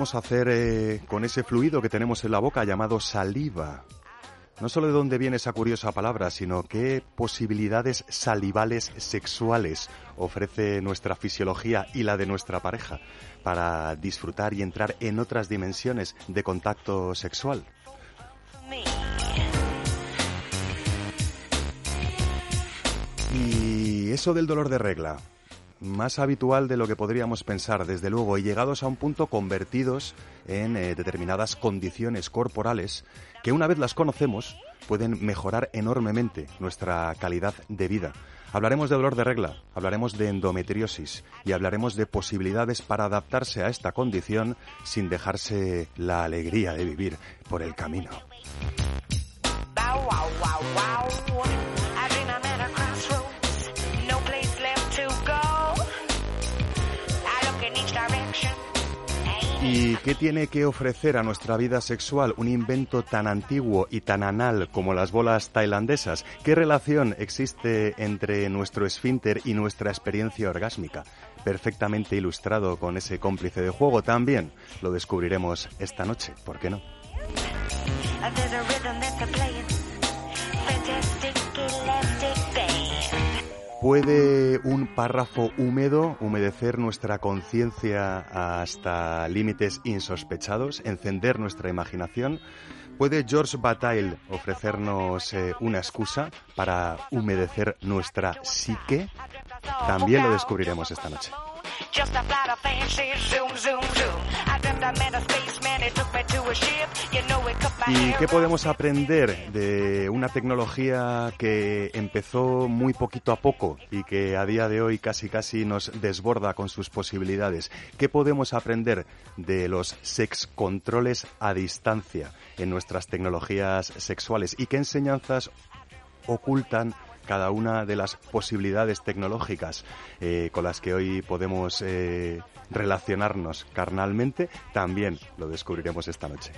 Hacer eh, con ese fluido que tenemos en la boca llamado saliva? No solo de dónde viene esa curiosa palabra, sino qué posibilidades salivales sexuales ofrece nuestra fisiología y la de nuestra pareja para disfrutar y entrar en otras dimensiones de contacto sexual. Y eso del dolor de regla, más habitual de lo que podríamos pensar, desde luego, y llegados a un punto convertidos en eh, determinadas condiciones corporales que una vez las conocemos pueden mejorar enormemente nuestra calidad de vida. Hablaremos de dolor de regla, hablaremos de endometriosis y hablaremos de posibilidades para adaptarse a esta condición sin dejarse la alegría de vivir por el camino. ¿Y qué tiene que ofrecer a nuestra vida sexual un invento tan antiguo y tan anal como las bolas tailandesas? ¿Qué relación existe entre nuestro esfínter y nuestra experiencia orgásmica? Perfectamente ilustrado con ese cómplice de juego también. Lo descubriremos esta noche, ¿por qué no? ¿Puede un párrafo húmedo humedecer nuestra conciencia hasta límites insospechados, encender nuestra imaginación? ¿Puede George Bataille ofrecernos eh, una excusa para humedecer nuestra psique? También lo descubriremos esta noche. ¿Y qué podemos aprender de una tecnología que empezó muy poquito a poco y que a día de hoy casi casi nos desborda con sus posibilidades? ¿Qué podemos aprender de los sex controles a distancia en nuestras tecnologías sexuales? ¿Y qué enseñanzas ocultan cada una de las posibilidades tecnológicas eh, con las que hoy podemos eh, relacionarnos carnalmente, también lo descubriremos esta noche.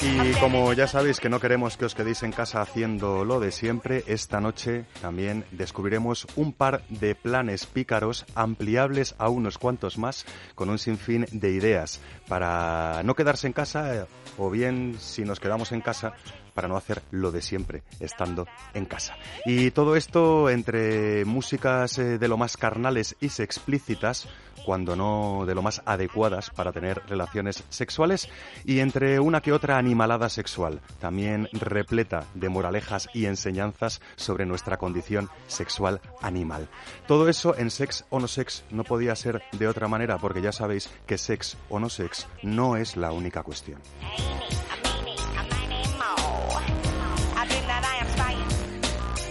Y como ya sabéis que no queremos que os quedéis en casa haciendo lo de siempre, esta noche también descubriremos un par de planes pícaros ampliables a unos cuantos más con un sinfín de ideas para no quedarse en casa eh, o bien si nos quedamos en casa para no hacer lo de siempre estando en casa. Y todo esto entre músicas eh, de lo más carnales y explícitas, cuando no de lo más adecuadas para tener relaciones sexuales, y entre una que otra animalada sexual, también repleta de moralejas y enseñanzas sobre nuestra condición sexual animal. Todo eso en Sex o No Sex no podía ser de otra manera, porque ya sabéis que Sex o No Sex no es la única cuestión.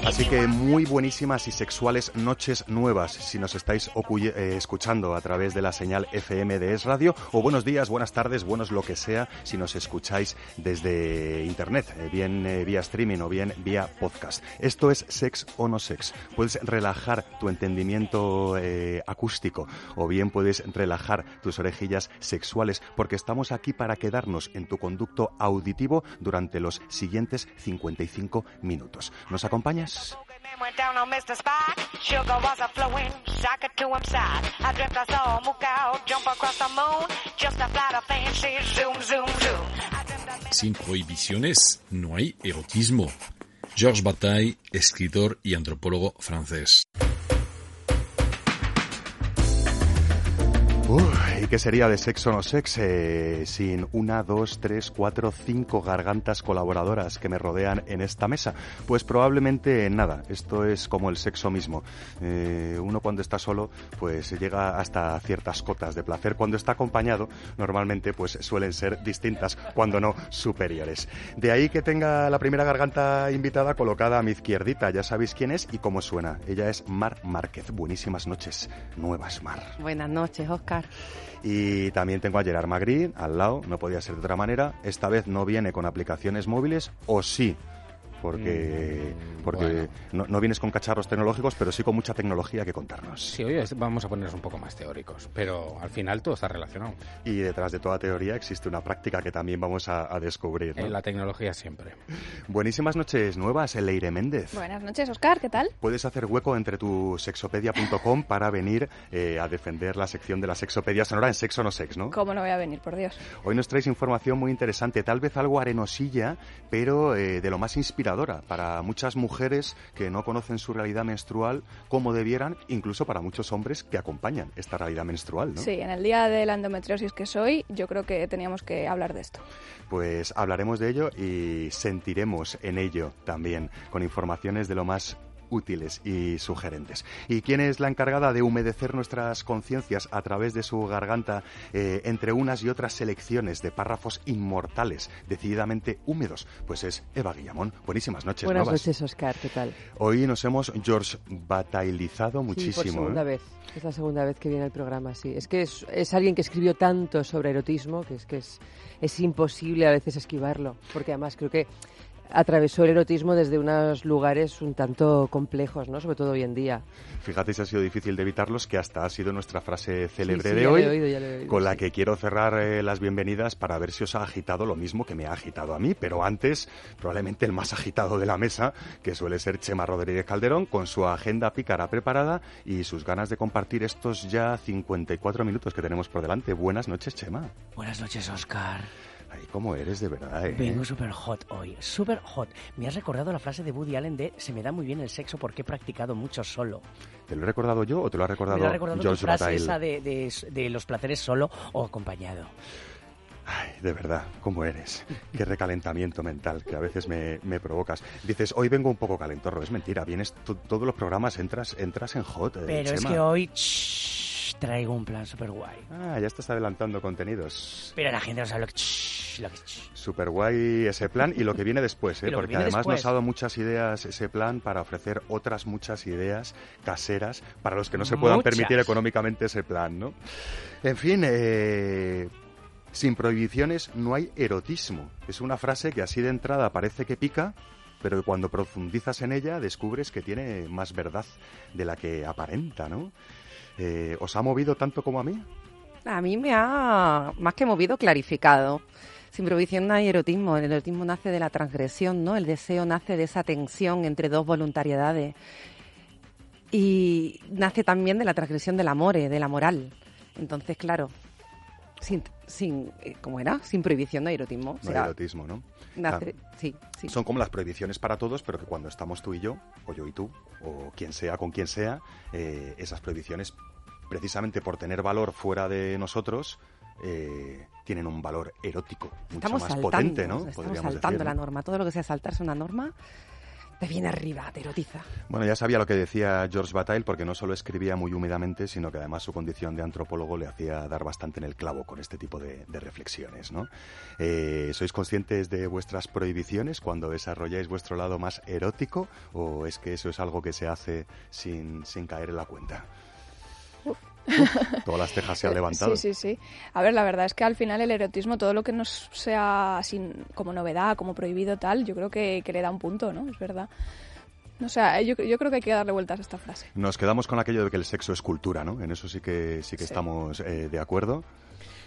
Así que muy buenísimas y sexuales noches nuevas si nos estáis eh, escuchando a través de la señal FM de Es Radio o buenos días, buenas tardes, buenos lo que sea si nos escucháis desde internet, eh, bien eh, vía streaming o bien vía podcast. Esto es Sex o No Sex. Puedes relajar tu entendimiento acústico o bien puedes relajar tus orejillas sexuales porque estamos aquí para quedarnos en tu conducto auditivo durante los siguientes 55 minutos. ¿Nos acompañas? Sin prohibiciones no hay erotismo. Georges Bataille, escritor y antropólogo francés. ¿Qué sería de Sexo No Sex eh, sin una, dos, tres, cuatro, cinco gargantas colaboradoras que me rodean en esta mesa? Pues probablemente nada. Esto es como el sexo mismo. Eh, uno cuando está solo, pues llega hasta ciertas cotas de placer. Cuando está acompañado, normalmente pues suelen ser distintas, cuando no superiores. De ahí que tenga la primera garganta invitada colocada a mi izquierdita. Ya sabéis quién es y cómo suena. Ella es Mar Márquez. Buenísimas noches. Nuevas, Mar. Buenas noches, Oscar. Y también tengo a Gerard Magri al lado, no podía ser de otra manera. Esta vez no viene con aplicaciones móviles, o sí, porque, Mm, porque bueno. no, no vienes con cacharros tecnológicos, pero sí con mucha tecnología que contarnos. Sí, hoy vamos a ponernos un poco más teóricos, pero al final todo está relacionado. Y detrás de toda teoría existe una práctica que también vamos a, a descubrir. ¿no? En la tecnología siempre. Buenísimas noches nuevas, Leire Méndez. Buenas noches, Oscar, ¿qué tal? Puedes hacer hueco entre tu sexopedia.com para venir eh, a defender la sección de la sexopedia sonora en Sexo No Sex, ¿no? ¿Cómo no voy a venir, por Dios? Hoy nos traéis información muy interesante, tal vez algo arenosilla, pero eh, de lo más inspiradora para muchas mujeres que no conocen su realidad menstrual como debieran, incluso para muchos hombres que acompañan esta realidad menstrual, ¿no? Sí, en el día de la endometriosis que soy, yo creo que teníamos que hablar de esto. Pues hablaremos de ello y sentiremos en ello también, con informaciones de lo más útiles y sugerentes. ¿Y quién es la encargada de humedecer nuestras conciencias a través de su garganta eh, entre unas y otras selecciones de párrafos inmortales, decididamente húmedos? Pues es Eva Guillamón. Buenísimas noches, Buenas nuevas. noches, Oscar, ¿qué tal? Hoy nos hemos George batailizado Sí, muchísimo. por segunda ¿eh? vez. Es la segunda vez que viene al programa, sí. Es que es, es alguien que escribió tanto sobre erotismo que es que es, es imposible a veces esquivarlo. Porque además creo que atravesó el erotismo desde unos lugares un tanto complejos, ¿no? Sobre todo hoy en día. Fíjate si ha sido difícil de evitarlos, que hasta ha sido nuestra frase célebre sí, de ya lo hoy, he oído, ya lo he oído, con la sí. que quiero cerrar eh, las bienvenidas para ver si os ha agitado lo mismo que me ha agitado a mí. Pero antes, probablemente el más agitado de la mesa, que suele ser Chema Rodríguez Calderón, con su agenda pícara preparada y sus ganas de compartir estos ya 54 minutos que tenemos por delante. Buenas noches, Chema. Buenas noches, Oscar. Ay, cómo eres de verdad, ¿eh? Vengo súper hot hoy, súper hot. Me has recordado la frase de Woody Allen de se me da muy bien el sexo porque he practicado mucho solo. ¿Te lo he recordado yo o te lo ha recordado, me lo ha recordado tu George frase esa de, de- de los placeres solo o acompañado. Ay, de verdad, ¿cómo eres? Qué recalentamiento mental que a veces me, me provocas. Dices, hoy vengo un poco calentorro. Es mentira, vienes to- todos los programas, entras, entras en hot. eh, Pero es que hoy shh, traigo un plan súper guay. Ah, ya estás adelantando contenidos. Pero la gente no sabe lo que... shh, lo que shh. Super guay ese plan y lo que viene después, ¿eh? Porque viene además después. nos ha dado muchas ideas ese plan para ofrecer otras muchas ideas caseras para los que no se puedan Muchas. permitir económicamente ese plan, ¿no? En fin, eh, sin prohibiciones no hay erotismo. Es una frase que así de entrada parece que pica, pero que cuando profundizas en ella descubres que tiene más verdad de la que aparenta, ¿no? Eh, ¿Os ha movido tanto como a mí? A mí me ha, más que movido, clarificado. Sin prohibición no hay erotismo. El erotismo nace de la transgresión, ¿no? El deseo nace de esa tensión entre dos voluntariedades. Y nace también de la transgresión del amor, eh, de la moral. Entonces, claro, sin, sin eh, ¿cómo era? Sin prohibición no hay erotismo. O No hay erotismo, ¿no? nace- sí, sí. Son como las prohibiciones para todos, pero que cuando estamos tú y yo, o yo y tú, o quien sea con quien sea, eh, esas prohibiciones, precisamente por tener valor fuera de nosotros, eh, tienen un valor erótico mucho Estamos más saltando, potente, ¿no? estamos Podríamos saltando decir, la ¿no? norma. Todo lo que sea saltarse una norma te viene arriba, te erotiza. Bueno, ya sabía lo que decía George Bataille, porque no solo escribía muy húmedamente, sino que además su condición de antropólogo le hacía dar bastante en el clavo con este tipo de, de reflexiones, ¿no? Eh, ¿Sois conscientes de vuestras prohibiciones cuando desarrolláis vuestro lado más erótico o es que eso es algo que se hace sin, sin caer en la cuenta? Todas las cejas se han levantado. Sí, sí, sí. A ver, la verdad es que al final el erotismo, todo lo que nos sea sin, como novedad, como prohibido tal, yo creo que, que le da un punto, ¿no? Es verdad. O sea, yo, yo creo que hay que darle vueltas a esta frase. Nos quedamos con aquello de que el sexo es cultura, ¿no? En eso sí que sí que Sí. estamos eh, de acuerdo.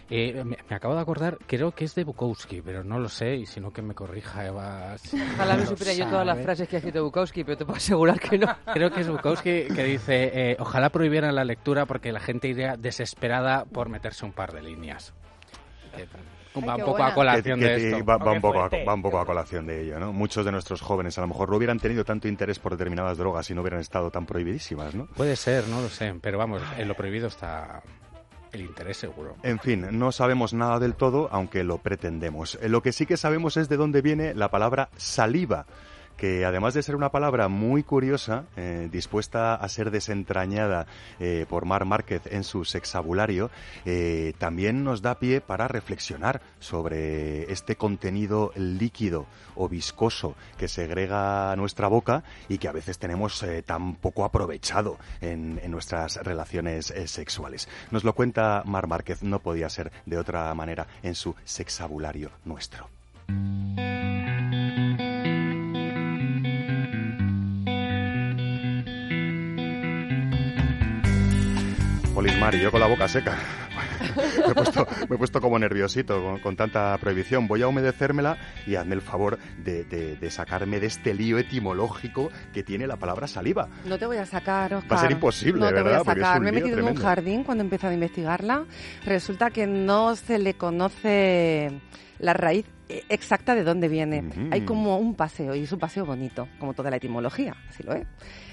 Eh, me, me acabo de acordar, creo que es de Bukowski, pero no lo sé, y si no que me corrija Eva. si Ojalá me supiera yo todas las frases que ha escrito Bukowski, pero te puedo asegurar que no. Creo que es Bukowski que dice, eh, ojalá prohibieran la lectura porque la gente iría desesperada por meterse un par de líneas. Eh, va qué un poco a colación Que- de esto. Va, va un qué poco a, fuerte. va un poco a colación de ello, ¿no? Muchos de nuestros jóvenes a lo mejor no hubieran tenido tanto interés por determinadas drogas si no hubieran estado tan prohibidísimas, ¿no? Puede ser, no lo sé, pero vamos, en lo prohibido está... El interés seguro. En fin, no sabemos nada del todo, aunque lo pretendemos. Eh, Lo que sí que sabemos es de dónde viene la palabra saliva que además de ser una palabra muy curiosa, eh, dispuesta a ser desentrañada eh, por Mar Márquez en su sexabulario, eh, también nos da pie para reflexionar sobre este contenido líquido o viscoso que segrega nuestra boca y que a veces tenemos tan poco aprovechado en, en nuestras relaciones sexuales. Nos lo cuenta Mar Márquez, no podía ser de otra manera en su sexabulario nuestro. Polis Mar y yo con la boca seca. me, he puesto, me he puesto como nerviosito con, con tanta prohibición. Voy a humedecérmela y hazme el favor de, de- de sacarme de este lío etimológico que tiene la palabra saliva. No te voy a sacar, Oscar. Va a ser imposible, no te ¿verdad? Voy a sacar. Me he metido en un jardín cuando he empezado a investigarla. Resulta que no se le conoce la raíz eh, exacta de dónde viene. Ujú. Hay como un paseo, y es un paseo bonito, como toda la etimología, así lo es.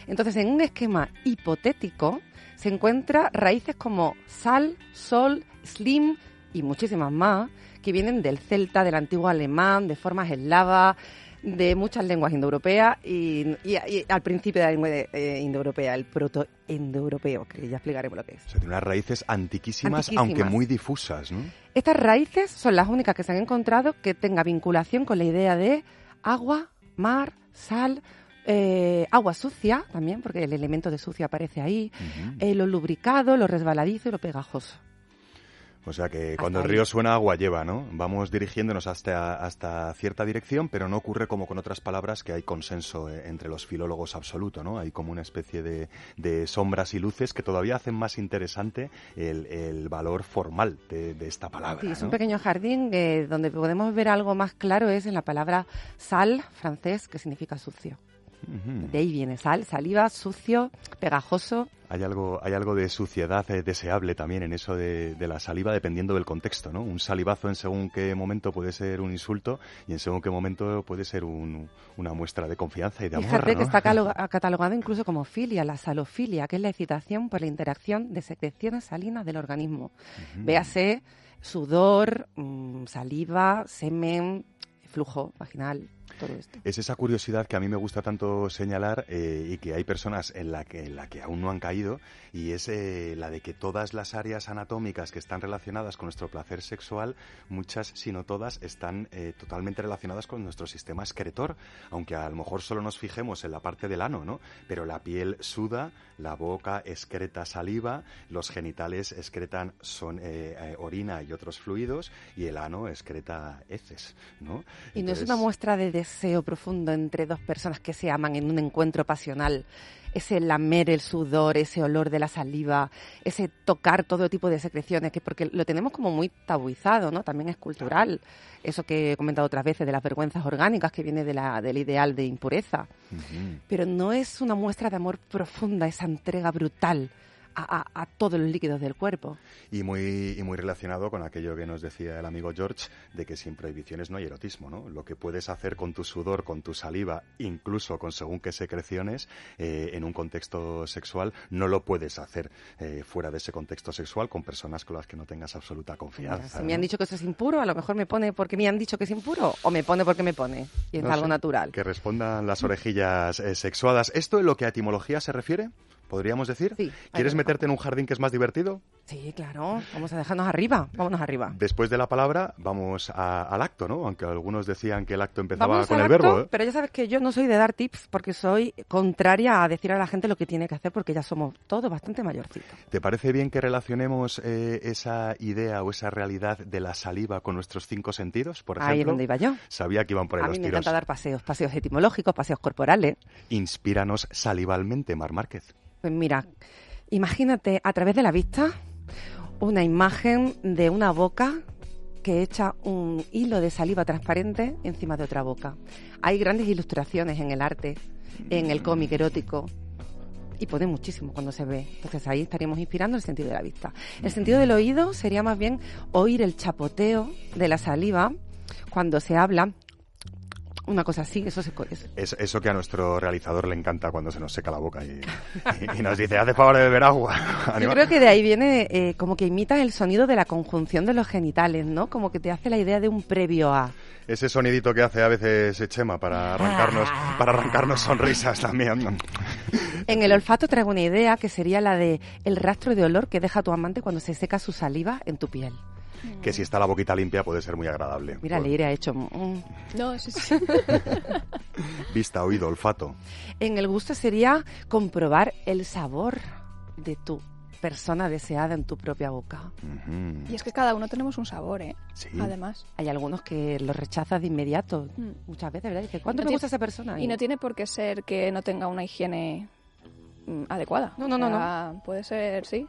Entonces, en un esquema hipotético, se encuentra raíces como sal, sol, slim y muchísimas más, que vienen del celta, del antiguo alemán, de formas eslavas, de muchas lenguas indoeuropeas y, y- y al principio de la lengua de- eh, indoeuropea, el proto-indoeuropeo, que ya explicaremos lo que es. O sea, tiene unas raíces antiquísimas, Antiquísimas. aunque muy difusas, ¿no? Estas raíces son las únicas que se han encontrado que tenga vinculación con la idea de agua, mar, sal, eh, agua sucia también, porque el elemento de sucio aparece ahí, eh, lo lubricado, lo resbaladizo y lo pegajoso. O sea que Hasta cuando el ahí. río suena, agua lleva, ¿no? Vamos dirigiéndonos hasta, hasta cierta dirección, pero no ocurre como con otras palabras que hay consenso eh, entre los filólogos absoluto, ¿no? Hay como una especie de, de sombras y luces que todavía hacen más interesante el, el valor formal de, de esta palabra. Sí, es ¿no? un pequeño jardín eh, donde podemos ver algo más claro es en la palabra sal, francés, que significa sucio. De ahí viene sal, saliva, sucio, pegajoso. Hay algo, hay algo de suciedad eh, deseable también en eso de, de la saliva, dependiendo del contexto, ¿no? Un salivazo en según qué momento puede ser un insulto y en según qué momento puede ser un- una muestra de confianza y de amor, Fíjate ¿no? que está catalogado incluso como filia, la salofilia, que es la excitación por la interacción de secreciones salinas del organismo. Ujú. Véase sudor, mm, saliva, semen, flujo vaginal, todo esto. Es esa curiosidad que a mí me gusta tanto señalar eh, y que hay personas en la que, en la que aún no han caído y es eh, la de que todas las áreas anatómicas que están relacionadas con nuestro placer sexual, muchas, si no todas, están eh, totalmente relacionadas con nuestro sistema excretor, aunque a lo mejor solo nos fijemos en la parte del ano, ¿no? Pero la piel suda, la boca excreta saliva, los genitales excretan son, orina y otros fluidos y el ano excreta heces, ¿no? Y no es una muestra de deseo profundo entre dos personas que se aman en un encuentro pasional. Ese lamer el sudor, ese olor de la saliva, ese tocar todo tipo de secreciones, que porque lo tenemos como muy tabuizado, ¿no? También es cultural. Eso que he comentado otras veces de las vergüenzas orgánicas que viene de la, del ideal de impureza. Pero no es una muestra de amor profunda, esa entrega brutal a, todos los líquidos del cuerpo. Y muy, y muy relacionado con aquello que nos decía el amigo George, de que sin prohibiciones no hay erotismo, ¿no? Lo que puedes hacer con tu sudor, con tu saliva, incluso con según qué secreciones, eh, en un contexto sexual, no lo puedes hacer eh, fuera de ese contexto sexual con personas con las que no tengas absoluta confianza. si me han dicho que eso es impuro, a lo mejor me pone porque me han dicho que es impuro, o me pone porque me pone, y es No algo sé, natural. Que respondan las orejillas eh, sexuadas. ¿Esto en lo que a etimología se refiere? ¿Podríamos decir? Sí, ¿Quieres meterte en un jardín que es más divertido? Sí, claro. Vamos a dejarnos arriba. Vámonos arriba. Después de la palabra, vamos a- al acto, ¿no? Aunque algunos decían que el acto empezaba Vamos con el acto, verbo. ¿eh? pero ya sabes que yo no soy de dar tips porque soy contraria a decir a la gente lo que tiene que hacer porque ya somos todos bastante mayorcitos. ¿Te parece bien que relacionemos eh, esa idea o esa realidad de la saliva con nuestros cinco sentidos? Por Ahí es ejemplo, donde iba yo. sabía que iban por ahí A los mí me tiros. encanta dar paseos, paseos etimológicos, paseos corporales. Inspíranos salivalmente, Mar Márquez. Pues mira, imagínate a través de la vista una imagen de una boca que echa un hilo de saliva transparente encima de otra boca. Hay grandes ilustraciones en el arte, en el cómic erótico, y pone muchísimo cuando se ve. Entonces ahí estaríamos inspirando el sentido de la vista. El sentido del oído sería más bien oír el chapoteo de la saliva cuando se habla Una cosa así, eso se es. es Eso que a nuestro realizador le encanta cuando se nos seca la boca y, y, nos dice, hace favor de beber agua. Yo creo que de ahí viene eh, como que imitas el sonido de la conjunción de los genitales, ¿no? Como que te hace la idea de un previo a ese sonidito que hace a veces Chema para arrancarnos, para arrancarnos sonrisas también. En el olfato traigo una idea que sería la de el rastro de olor que deja tu amante cuando se seca su saliva en tu piel. Que si está la boquita limpia puede ser muy agradable. Mira, le iré ha hecho. Mm. No, sí, sí. Vista, oído, olfato. En el gusto sería comprobar el sabor de tu persona deseada en tu propia boca. Y es que cada uno tenemos un sabor, ¿eh? Sí. Además. Hay algunos que los rechazas de inmediato. Mm. Muchas veces, ¿verdad? Dice, ¿cuánto No me tiene- gusta esa persona? Y no tiene por qué ser que no tenga una higiene mm, adecuada. No, no, no, O sea, Puede ser, sí,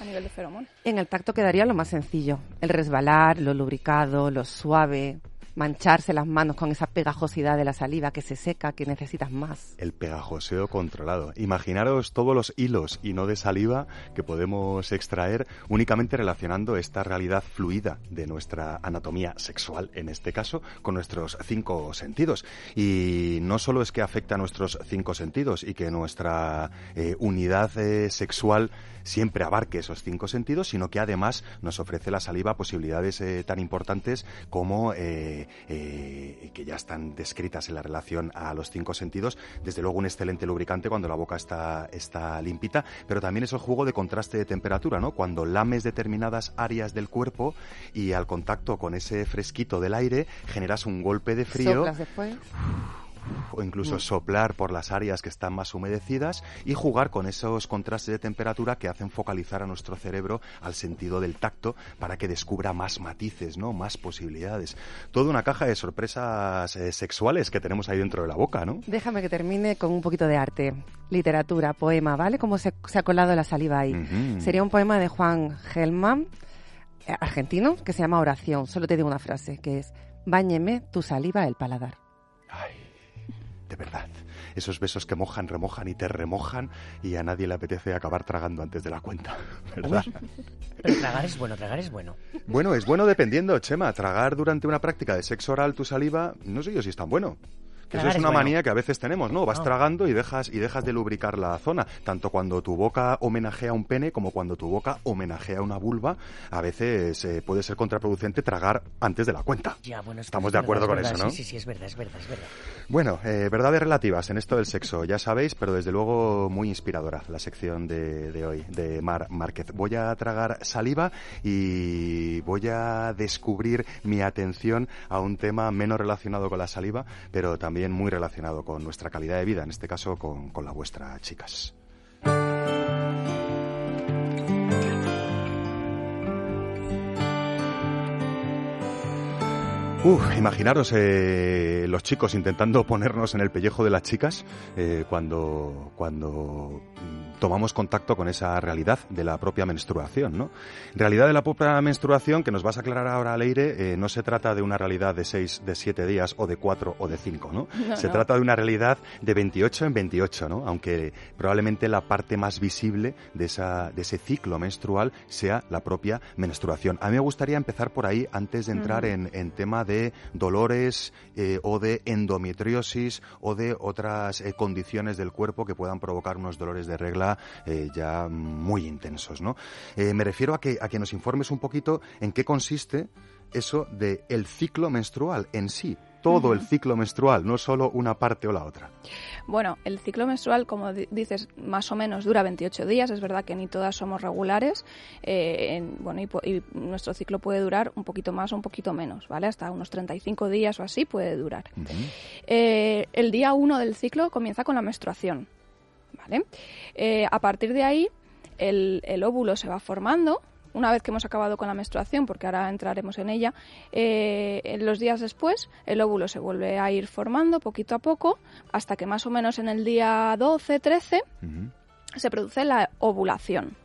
a nivel de feromón. En el tacto quedaría lo más sencillo. El resbalar, lo lubricado, lo suave, mancharse las manos con esa pegajosidad de la saliva que se seca, que necesitas más. El pegajoseo controlado. Imaginaros todos los hilos y no de saliva que podemos extraer únicamente relacionando esta realidad fluida de nuestra anatomía sexual, en este caso, con nuestros cinco sentidos. Y no solo es que afecta a nuestros cinco sentidos y que nuestra eh, unidad eh, sexual siempre abarque esos cinco sentidos, sino que además nos ofrece la saliva posibilidades eh, tan importantes como eh, eh, que ya están descritas en la relación a los cinco sentidos. Desde luego un excelente lubricante cuando la boca está, está limpita, pero también es el juego de contraste de temperatura, ¿no? Cuando lames determinadas áreas del cuerpo y al contacto con ese fresquito del aire generas un golpe de frío Soplas después. O incluso soplar por las áreas que están más humedecidas y jugar con esos contrastes de temperatura que hacen focalizar a nuestro cerebro al sentido del tacto para que descubra más matices, ¿no? Más posibilidades. Toda una caja de sorpresas eh, sexuales que tenemos ahí dentro de la boca, ¿no? Déjame que termine con un poquito de arte, literatura, poema, ¿vale? Como se, se ha colado la saliva ahí. Sería un poema de Juan Gelman, eh, argentino, que se llama Oración. Solo te digo una frase, que es, báñeme tu saliva el paladar. De verdad. Esos besos que mojan, remojan y te remojan y a nadie le apetece acabar tragando antes de la cuenta, ¿verdad? Pero tragar es bueno, tragar es bueno. Bueno, es bueno dependiendo, Chema. Tragar durante una práctica de sexo oral tu saliva, no sé yo si es tan bueno. Que eso es una bueno. manía que a veces tenemos, ¿no? Vas No. tragando y dejas, y dejas de lubricar la zona. Tanto cuando tu boca homenajea un pene como cuando tu boca homenajea una vulva. A veces eh, puede ser contraproducente tragar antes de la cuenta. Ya, bueno, Estamos es de acuerdo es con verdad, eso, ¿no? Sí, sí, sí, es verdad, es verdad, es verdad. Bueno, eh, verdades relativas en esto del sexo, ya sabéis, pero desde luego muy inspiradora la sección de, de hoy, de Mar Márquez. Voy a tragar saliva y voy a descubrir mi atención a un tema menos relacionado con la saliva, pero también muy relacionado con nuestra calidad de vida, en este caso con, con la vuestra, chicas. Uf, imaginaros eh, los chicos intentando ponernos en el pellejo de las chicas eh, cuando, cuando tomamos contacto con esa realidad de la propia menstruación, ¿no? Realidad de la propia menstruación que nos vas a aclarar ahora, Leire, eh, no se trata de una realidad de seis, de siete días o de cuatro o de cinco, ¿no? No, se no. trata de una realidad de 28 en 28, ¿no? Aunque probablemente la parte más visible de, esa, de ese ciclo menstrual sea la propia menstruación. A mí me gustaría empezar por ahí antes de entrar en, en tema de dolores eh, o de endometriosis o de otras eh, condiciones del cuerpo que puedan provocar unos dolores de regla eh, ya muy intensos, ¿no? Eh, me refiero a que, a que nos informes un poquito en qué consiste eso de el ciclo menstrual en sí, todo el ciclo menstrual, no solo una parte o la otra. Bueno, el ciclo menstrual, como di- dices, más o menos dura 28 días. Es verdad que ni todas somos regulares. eh, en- bueno, y, nuestro ciclo puede durar un poquito más o un poquito menos, ¿vale? Hasta unos 35 días o así puede durar. Eh, el día 1 del ciclo comienza con la menstruación, ¿vale? Eh, a partir de ahí, el, el óvulo se va formando. Una vez que hemos acabado con la menstruación, porque ahora entraremos en ella, eh, en los días después el óvulo se vuelve a ir formando poquito a poco, hasta que más o menos en el día 12, 13 Ujú. se produce la ovulación.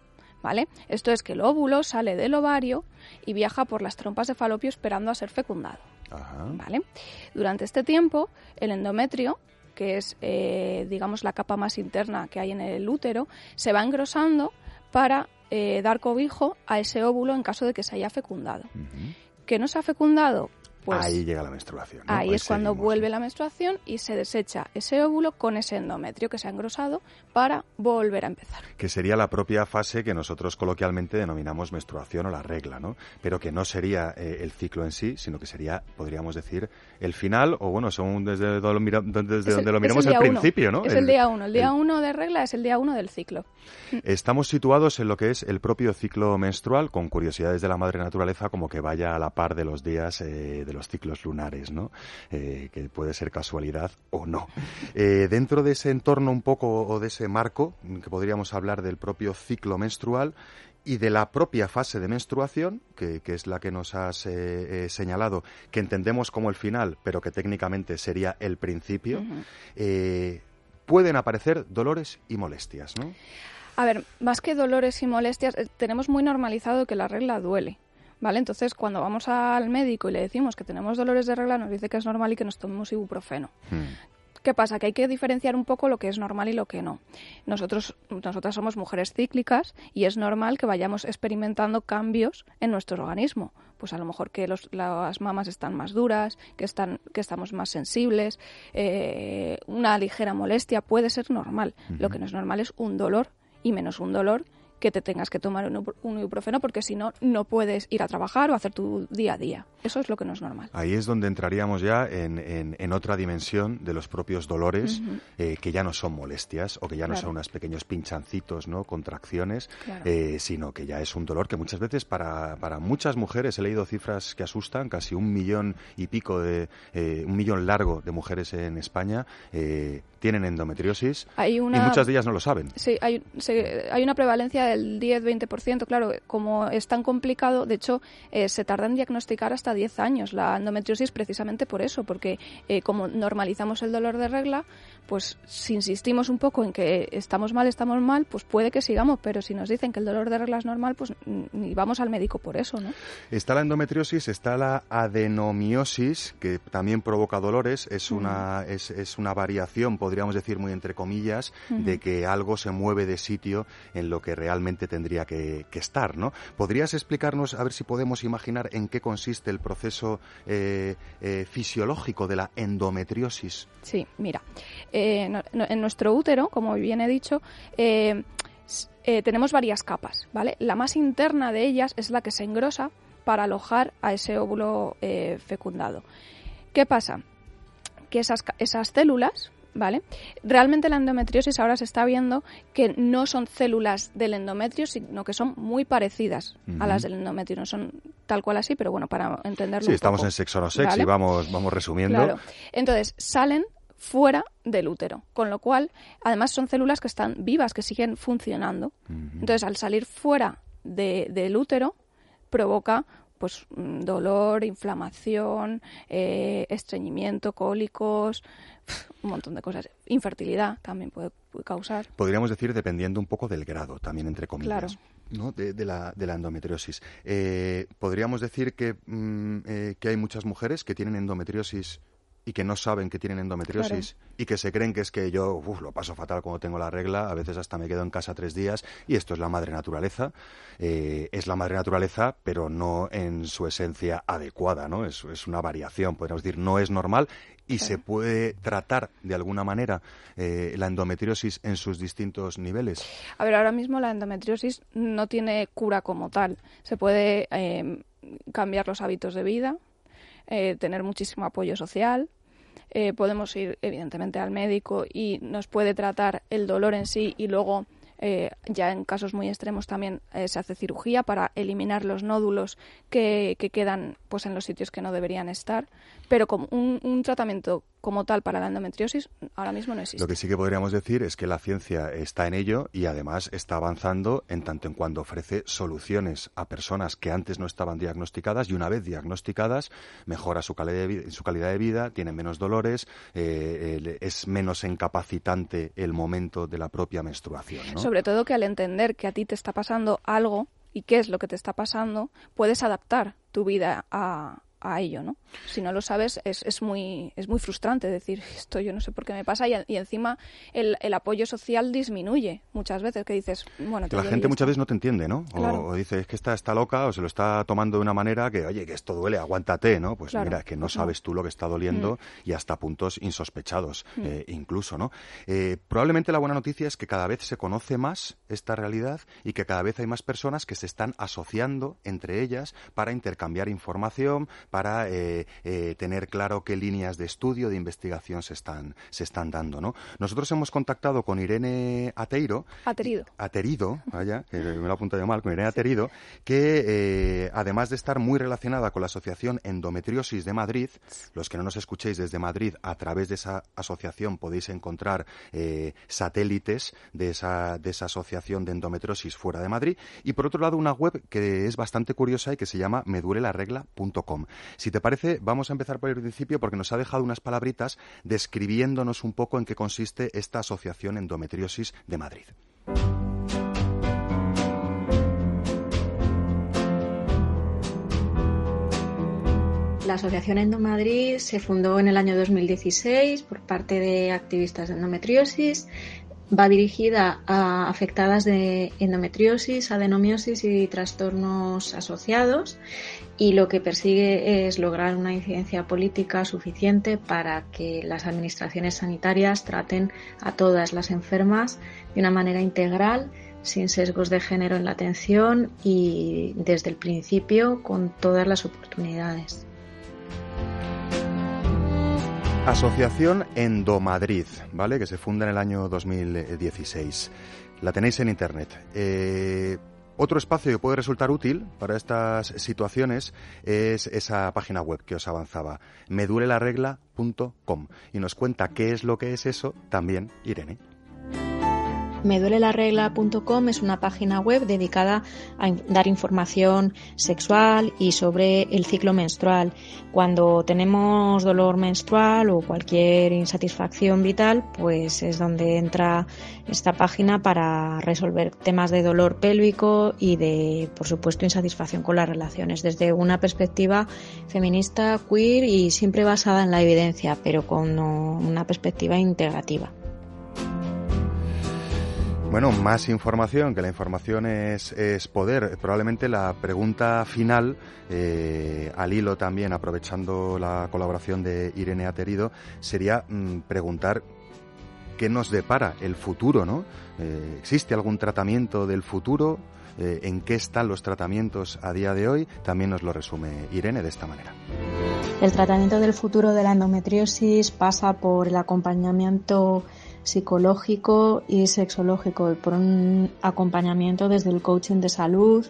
¿Vale? Esto es que el óvulo sale del ovario y viaja por las trompas de falopio esperando a ser fecundado. Ajá. ¿vale? Durante este tiempo, el endometrio, que es, eh, digamos, la capa más interna que hay en el útero, se va engrosando para eh, dar cobijo a ese óvulo en caso de que se haya fecundado. Que no se ha fecundado pues ahí llega la menstruación. ¿no? ahí es cuando seguimos, vuelve la menstruación y se desecha ese óvulo con ese endometrio que se ha engrosado para volver a empezar. Que sería la propia fase que nosotros coloquialmente denominamos menstruación o la regla, ¿no? Pero que no sería eh, el ciclo en sí, sino que sería, podríamos decir, el final, o bueno, según desde, donde lo mira- desde Es el- donde lo es miramos, el, día uno. principio, ¿no? Es el, día uno. El día uno de regla es el día uno del ciclo. Estamos situados en lo que es el propio ciclo menstrual, con curiosidades de la madre naturaleza, como que vaya a la par de los días eh, de los ciclos lunares, ¿no? Eh, que puede ser casualidad o no. Eh, dentro de ese entorno un poco o de ese marco, que podríamos hablar del propio ciclo menstrual, y de la propia fase de menstruación, que, que es la que nos has eh, eh, señalado, que entendemos como el final, pero que técnicamente sería el principio, eh, pueden aparecer dolores y molestias, ¿no? A ver, más que dolores y molestias, eh, tenemos muy normalizado que la regla duele. ¿Vale? Entonces, cuando vamos al médico y le decimos que tenemos dolores de regla, nos dice que es normal y que nos tomemos ibuprofeno. Hmm. ¿Qué pasa? Que hay que diferenciar un poco lo que es normal y lo que no. Nosotros, nosotras somos mujeres cíclicas y es normal que vayamos experimentando cambios en nuestro organismo. Pues a lo mejor que los- las mamas están más duras, que, están, que estamos más sensibles, eh, una ligera molestia puede ser normal. Lo que no es normal es un dolor y menos un dolor que te tengas que tomar un, ibu- un ibuprofeno porque si no, no puedes ir a trabajar o hacer tu día a día. Eso es lo que no es normal. Ahí es donde entraríamos ya en, en- en otra dimensión de los propios dolores, eh, que ya no son molestias o que ya no Claro. son unos pequeños pinchancitos, ¿no? contracciones, Claro. eh, sino que ya es un dolor que muchas veces para, para muchas mujeres, he leído cifras que asustan, casi un millón y pico de, eh, un millón largo de mujeres en España tienen endometriosis Hay y muchas de ellas no lo saben. Sí, hay, se- hay una prevalencia del 10-20%. Claro, como es tan complicado, de hecho, eh, se tarda en diagnosticar hasta 10 años la endometriosis precisamente por eso, porque eh, como normalizamos el dolor de regla, pues si insistimos un poco en que estamos mal, estamos mal, pues puede que sigamos, pero si nos dicen que el dolor de regla es normal, pues ni vamos al médico por eso, ¿no? Está la endometriosis, está la adenomiosis, que también provoca dolores. Es una, es, es una variación, podríamos decir muy entre comillas, de que algo se mueve de sitio en lo que realmente tendría que, que estar, ¿no? ¿Podrías explicarnos, a ver si podemos imaginar en qué consiste el proceso eh, eh, fisiológico de la endometriosis? Sí, mira, eh, no- no- en nuestro útero, como bien he dicho, tenemos varias capas, ¿vale? La más interna de ellas es la que se engrosa para alojar a ese óvulo fecundado. ¿Qué pasa? Que esas células, ¿vale? Realmente la endometriosis ahora se está viendo que no son células del endometrio, sino que son muy parecidas a las del endometrio. No son tal cual así, pero bueno, para entenderlo Sí, un estamos poco. en sexo no sex ¿Vale? y vamos, vamos resumiendo. Claro. Entonces, salen fuera del útero, con lo cual, además son células que están vivas, que siguen funcionando. Entonces, al salir fuera de- del útero, provoca pues mm, dolor, inflamación, eh, estreñimiento, cólicos, un montón de cosas. Infertilidad también puede, puede causar. podríamos decir dependiendo un poco del grado, también entre comillas. Claro. ¿no? de, de la, de la endometriosis. Eh, podríamos decir que, mm, eh, que hay muchas mujeres que tienen endometriosis y que no saben que tienen endometriosis y que se creen que es que yo uf, lo paso fatal cuando tengo la regla, a veces hasta me quedo en casa tres días y esto es la madre naturaleza. Eh, es la madre naturaleza, pero no en su esencia adecuada, ¿no? Es, es una variación, podríamos decir, no es normal y se puede tratar de alguna manera eh, la endometriosis en sus distintos niveles. A ver, ahora mismo la endometriosis no tiene cura como tal. Se puede eh, cambiar los hábitos de vida, eh, tener muchísimo apoyo social. eh, podemos ir, evidentemente, al médico y nos puede tratar el dolor en sí y luego, eh, ya en casos muy extremos, también eh, se hace cirugía para eliminar los nódulos que, que quedan pues, en los sitios que no deberían estar. Pero como un, un tratamiento como tal para la endometriosis ahora mismo no existe. Lo que sí que podríamos decir es que la ciencia está en ello y además está avanzando en tanto en cuanto ofrece soluciones a personas que antes no estaban diagnosticadas y una vez diagnosticadas mejora su calidad de vida, su calidad de vida tienen menos dolores, eh, es menos incapacitante el momento de la propia menstruación. ¿no? Sobre todo que al entender que a ti te está pasando algo y qué es lo que te está pasando, puedes adaptar tu vida a, a ello, ¿no? Si no lo sabes, es, es, muy, es muy frustrante decir, esto yo no sé por qué me pasa, y, y encima el, el, apoyo social disminuye muchas veces, que dices, bueno... Que la gente muchas veces no te entiende, ¿no? Claro. O, dice, es que esta está loca, o se lo está tomando de una manera que, oye, que esto duele, aguántate, ¿no? Pues claro. mira, que no sabes tú lo que está doliendo mm. y hasta puntos insospechados, mm. eh, incluso, ¿no? Eh, probablemente la buena noticia es que cada vez se conoce más esta realidad y que cada vez hay más personas que se están asociando entre ellas para intercambiar información, para eh, eh, tener claro qué líneas de estudio, de investigación se están, se están dando. ¿no? Nosotros hemos contactado con Irene Ateiro. Aterido. Aterido, vaya, que me lo he apuntado mal, con Irene Aterido, que eh, además de estar muy relacionada con la Asociación Endometriosis de Madrid, los que no nos escuchéis desde Madrid, a través de esa asociación podéis encontrar satélites de esa, de esa asociación de endometriosis fuera de Madrid. Y por otro lado, una web que es bastante curiosa y que se llama meduelelaregla.com. Si te parece, vamos a empezar por el principio porque nos ha dejado unas palabritas describiéndonos un poco en qué consiste esta Asociación Endometriosis de Madrid. La Asociación Endomadrid se fundó en el año 2016 por parte de activistas de endometriosis Va dirigida a afectadas de endometriosis, adenomiosis y trastornos asociados y lo que persigue es lograr una incidencia política suficiente para que las administraciones sanitarias traten a todas las enfermas de una manera integral, sin sesgos de género en la atención y desde el principio con todas las oportunidades. Asociación Endomadrid, ¿vale? Que se funda en el año 2016. La tenéis en internet. Eh, otro espacio que puede resultar útil para estas situaciones es esa página web que os avanzaba, meduelelaregla.com. Y nos cuenta qué es lo que es eso también Irene meduelelaregla.com es una página web dedicada a dar información sexual y sobre el ciclo menstrual. Cuando tenemos dolor menstrual o cualquier insatisfacción vital, pues es donde entra esta página para resolver temas de dolor pélvico y de, por supuesto, insatisfacción con las relaciones desde una perspectiva feminista, queer y siempre basada en la evidencia, pero con una perspectiva integrativa. Bueno, más información, que la información es, es poder. Probablemente la pregunta final, eh, al hilo también, aprovechando la colaboración de Irene Aterido, sería mm, preguntar qué nos depara el futuro, ¿no? Eh, ¿Existe algún tratamiento del futuro? Eh, ¿En qué están los tratamientos a día de hoy? También nos lo resume Irene de esta manera. El tratamiento del futuro de la endometriosis pasa por el acompañamiento psicológico y sexológico por un acompañamiento desde el coaching de salud,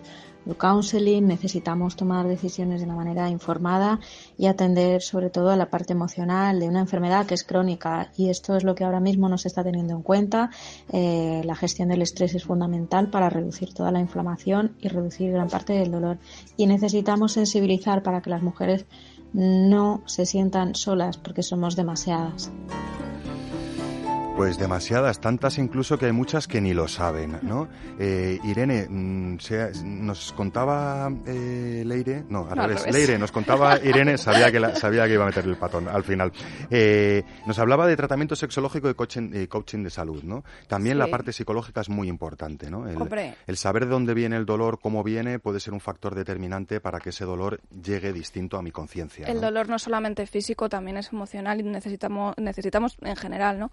el counseling, necesitamos tomar decisiones de una manera informada y atender sobre todo a la parte emocional de una enfermedad que es crónica y esto es lo que ahora mismo no se está teniendo en cuenta. Eh, la gestión del estrés es fundamental para reducir toda la inflamación y reducir gran parte del dolor y necesitamos sensibilizar para que las mujeres no se sientan solas porque somos demasiadas. Pues demasiadas, tantas incluso que hay muchas que ni lo saben, ¿no? Eh, Irene, mm, nos contaba eh, Leire, no, al revés, Leire, nos contaba Irene, sabía que, sabía que iba a meter el patón al final. Eh, nos hablaba de tratamiento sexológico y coaching, coaching de salud, ¿no? También la parte psicológica es muy importante, ¿no? El, el, saber de dónde viene el dolor, cómo viene, puede ser un factor determinante para que ese dolor llegue distinto a mi conciencia. El dolor no solamente físico, también es emocional y necesitamos, necesitamos en general, ¿no?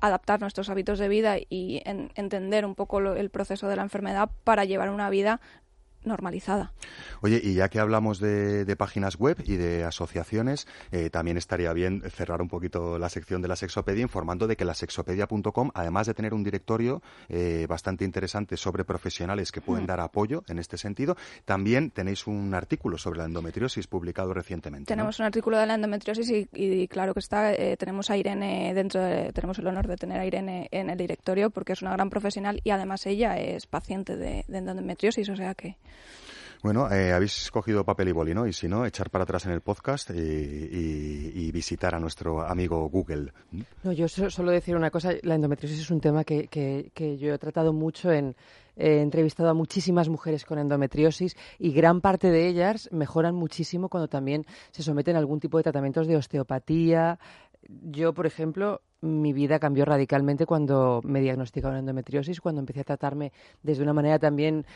Adaptar nuestros hábitos de vida y entender un poco el proceso de la enfermedad para llevar una vida normalizada. Oye, y ya que hablamos de, páginas web y de asociaciones, eh, también estaría bien cerrar un poquito la sección de la sexopedia informando de que la sexopedia.com, además de tener un directorio eh, bastante interesante sobre profesionales que pueden mm. dar apoyo en este sentido, también tenéis un artículo sobre la endometriosis publicado recientemente. Tenemos un artículo de la endometriosis y, claro que está, eh, tenemos a Irene dentro, tenemos el honor de tener a Irene en el directorio porque es una gran profesional y además ella es paciente de endometriosis, o sea que bueno, eh, habéis cogido papel y boli, ¿no? Y si no, echar para atrás en el podcast y, visitar a nuestro amigo Google. No, yo solo decir una cosa. La endometriosis es un tema que, que, yo he tratado mucho en, he entrevistado a muchísimas mujeres con endometriosis y gran parte de ellas mejoran muchísimo cuando también se someten a algún tipo de tratamientos de osteopatía. Yo, por ejemplo, mi vida cambió radicalmente cuando me diagnosticaron endometriosis, cuando empecé a tratarme desde una manera también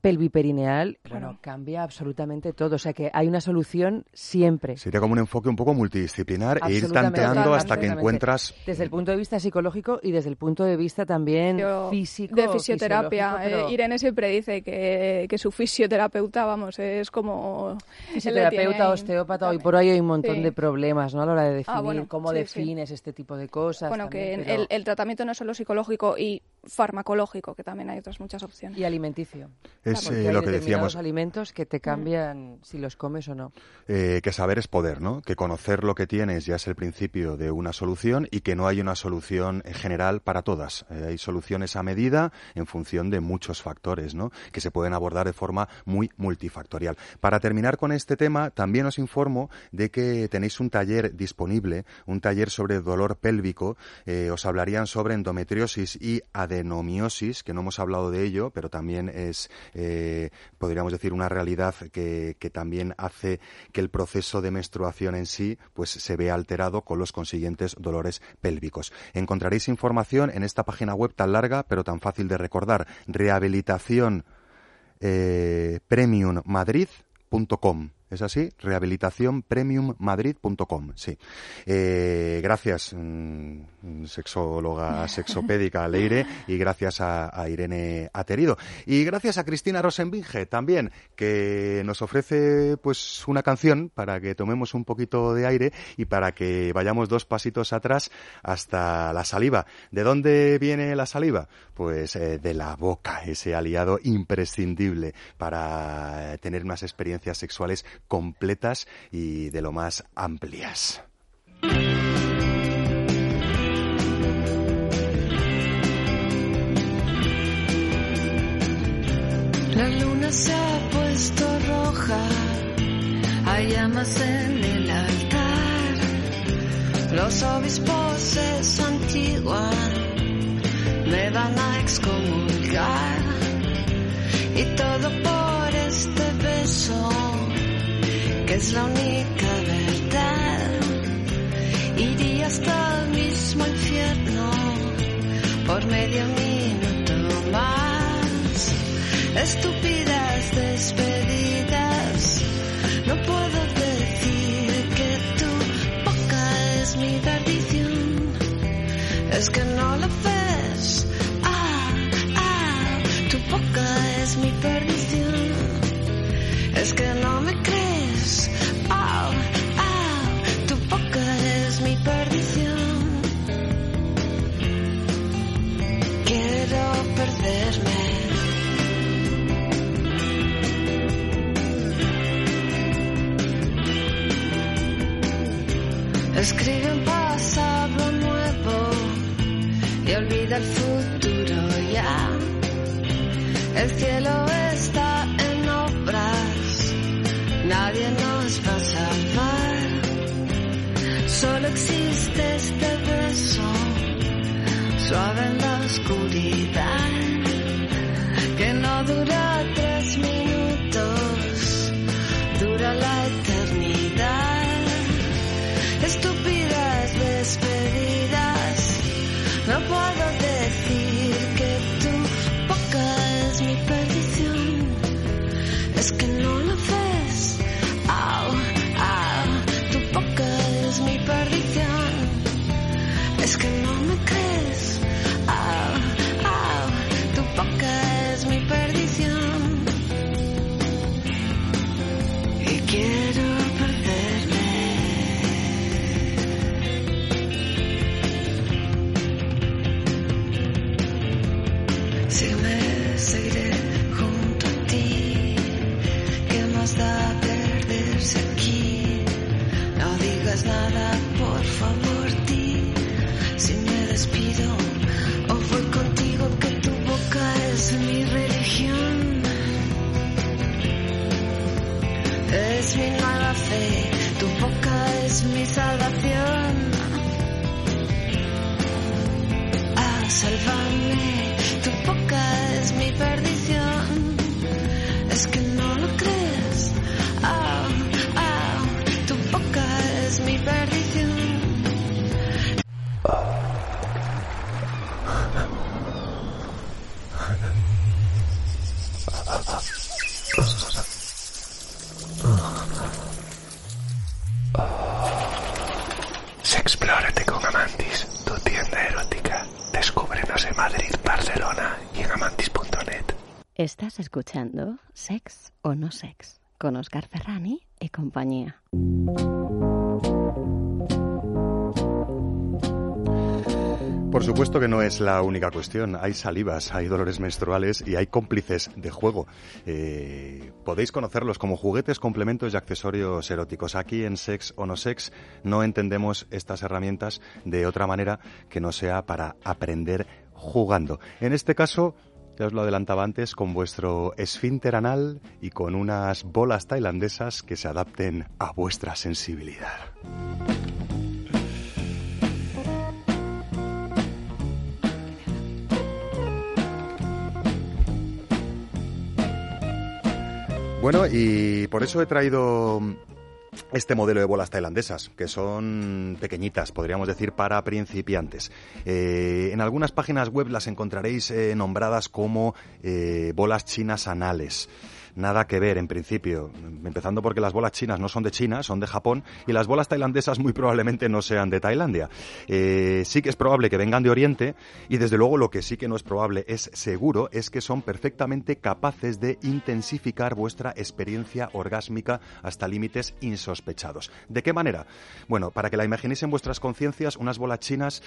pelviperineal, bueno, cambia absolutamente todo. O sea que hay una solución siempre. Sería como un enfoque un poco multidisciplinar e ir tanteando hasta que encuentras. Desde el punto de vista psicológico y desde el punto de vista también físico. De fisioterapia. Eh, Irene siempre dice que, que, su fisioterapeuta, vamos, es como. Fisioterapeuta, osteópata, hoy por hoy hay un montón de problemas, ¿no? A la hora de ah, definir cómo defines este tipo de cosas. Bueno, que el, el tratamiento no es solo psicológico y farmacológico, que también hay otras muchas opciones. Y alimenticio. Es eh, lo que decíamos. alimentos que te cambian si los comes o no. Eh, que saber es poder, ¿no? Que conocer lo que tienes ya es el principio de una solución y que no hay una solución general para todas. Eh, hay soluciones a medida en función de muchos factores, ¿no? Que se pueden abordar de forma muy multifactorial. Para terminar con este tema, también os informo de que tenéis un taller disponible, un taller sobre dolor pélvico. os hablarían sobre endometriosis y adenomiosis, que no hemos hablado de ello, pero también es, eh, podríamos decir, una realidad que, también hace que el proceso de menstruación en sí pues se vea alterado con los consiguientes dolores pélvicos. Encontraréis información en esta página web tan larga, pero tan fácil de recordar, rehabilitación eh, ¿Es así? Rehabilitaciónpremiummadrid.com. Sí. Eh, gracias, mm, sexóloga sexopédica Leire, y gracias a, Irene Aterido. Y gracias a Cristina Rosenbinge también, que nos ofrece pues una canción para que tomemos un poquito de aire y para que vayamos dos pasitos atrás hasta la saliva. ¿De dónde viene la saliva? Pues eh, de la boca, ese aliado imprescindible para tener unas experiencias sexuales completas y de lo más amplias. La luna se ha puesto roja, hay llamas en el altar, los obispos se santiguan, me van a excomulgar y todo por este beso es la única verdad. Iría hasta el mismo infierno por medio minuto más. Estúpidas despedidas, no puedo decir que tu boca es mi perdición. Es que no lo ves. Ah, ah, tu boca es mi perdición. El futuro ya. El cielo está en obras, nadie nos va a salvar. Solo existe este beso, suave en la oscuridad, Sex con Oscar Ferrani y compañía. Por supuesto que no es la única cuestión. Hay salivas, hay dolores menstruales y hay cómplices de juego. Eh, podéis conocerlos como juguetes, complementos y accesorios eróticos. Aquí en Sex o No Sex no entendemos estas herramientas de otra manera que no sea para aprender jugando. En este caso, ya os lo adelantaba antes, con vuestro esfínter anal y con unas bolas tailandesas que se adapten a vuestra sensibilidad. Bueno, y por eso he traído este modelo de bolas tailandesas, que son pequeñitas, podríamos decir, para principiantes. Eh, en algunas páginas web las encontraréis eh, nombradas como eh, bolas chinas anales. Nada que ver, en principio. Empezando porque las bolas chinas no son de China, son de Japón, y las bolas tailandesas muy probablemente no sean de Tailandia. Eh, sí que es probable que vengan de Oriente, y desde luego lo que sí que no es probable, es seguro, es que son perfectamente capaces de intensificar vuestra experiencia orgásmica hasta límites insospechados. ¿De qué manera? Bueno, para que la imaginéis en vuestras conciencias, unas bolas chinas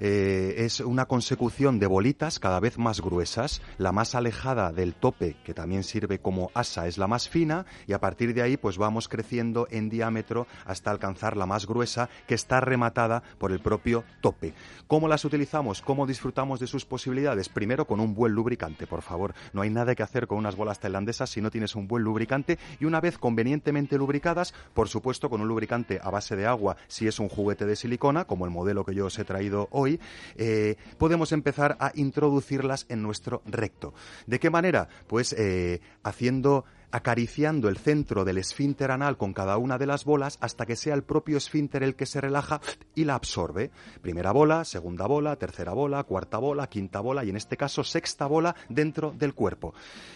eh, es una consecución de bolitas cada vez más gruesas, la más alejada del tope, que también sirve como asa, es la más fina, y a partir de ahí pues vamos creciendo en diámetro hasta alcanzar la más gruesa, que está rematada por el propio tope. ¿Cómo las utilizamos? ¿Cómo disfrutamos de sus posibilidades? Primero con un buen lubricante, por favor. No hay nada que hacer con unas bolas tailandesas si no tienes un buen lubricante y una vez convenientemente lubricadas, por supuesto con un lubricante a base de agua si es un juguete de silicona, como el modelo que yo os he traído hoy, eh, podemos empezar a introducirlas en nuestro recto. ¿De qué manera? Pues eh, haciendo siendo acariciando el centro del esfínter anal con cada una de las bolas hasta que sea el propio esfínter el que se relaja y la absorbe. Primera bola, segunda bola, tercera bola, cuarta bola, quinta bola y en este caso sexta bola dentro del cuerpo.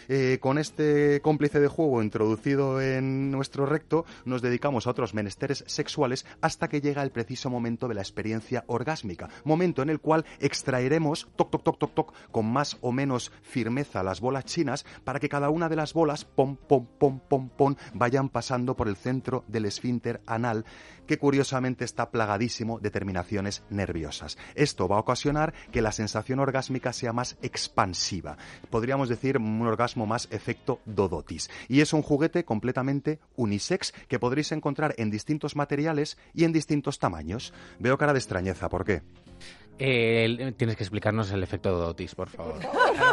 Eh, con este cómplice de juego introducido en nuestro recto nos dedicamos a otros menesteres sexuales hasta que llega el preciso momento de la experiencia orgásmica, momento en el cual extraeremos toc toc toc toc toc con más o menos firmeza las bolas chinas para que cada una de las bolas pom pom pom pom pom vayan pasando por el centro del esfínter anal que curiosamente está plagadísimo de terminaciones nerviosas. Esto va a ocasionar que la sensación orgásmica sea más expansiva. Podríamos decir un orgasmo más efecto dodotis. Y es un juguete completamente unisex que podréis encontrar en distintos materiales y en distintos tamaños. Veo cara de extrañeza, ¿por qué? Eh, tienes que explicarnos el efecto Dotis, por favor.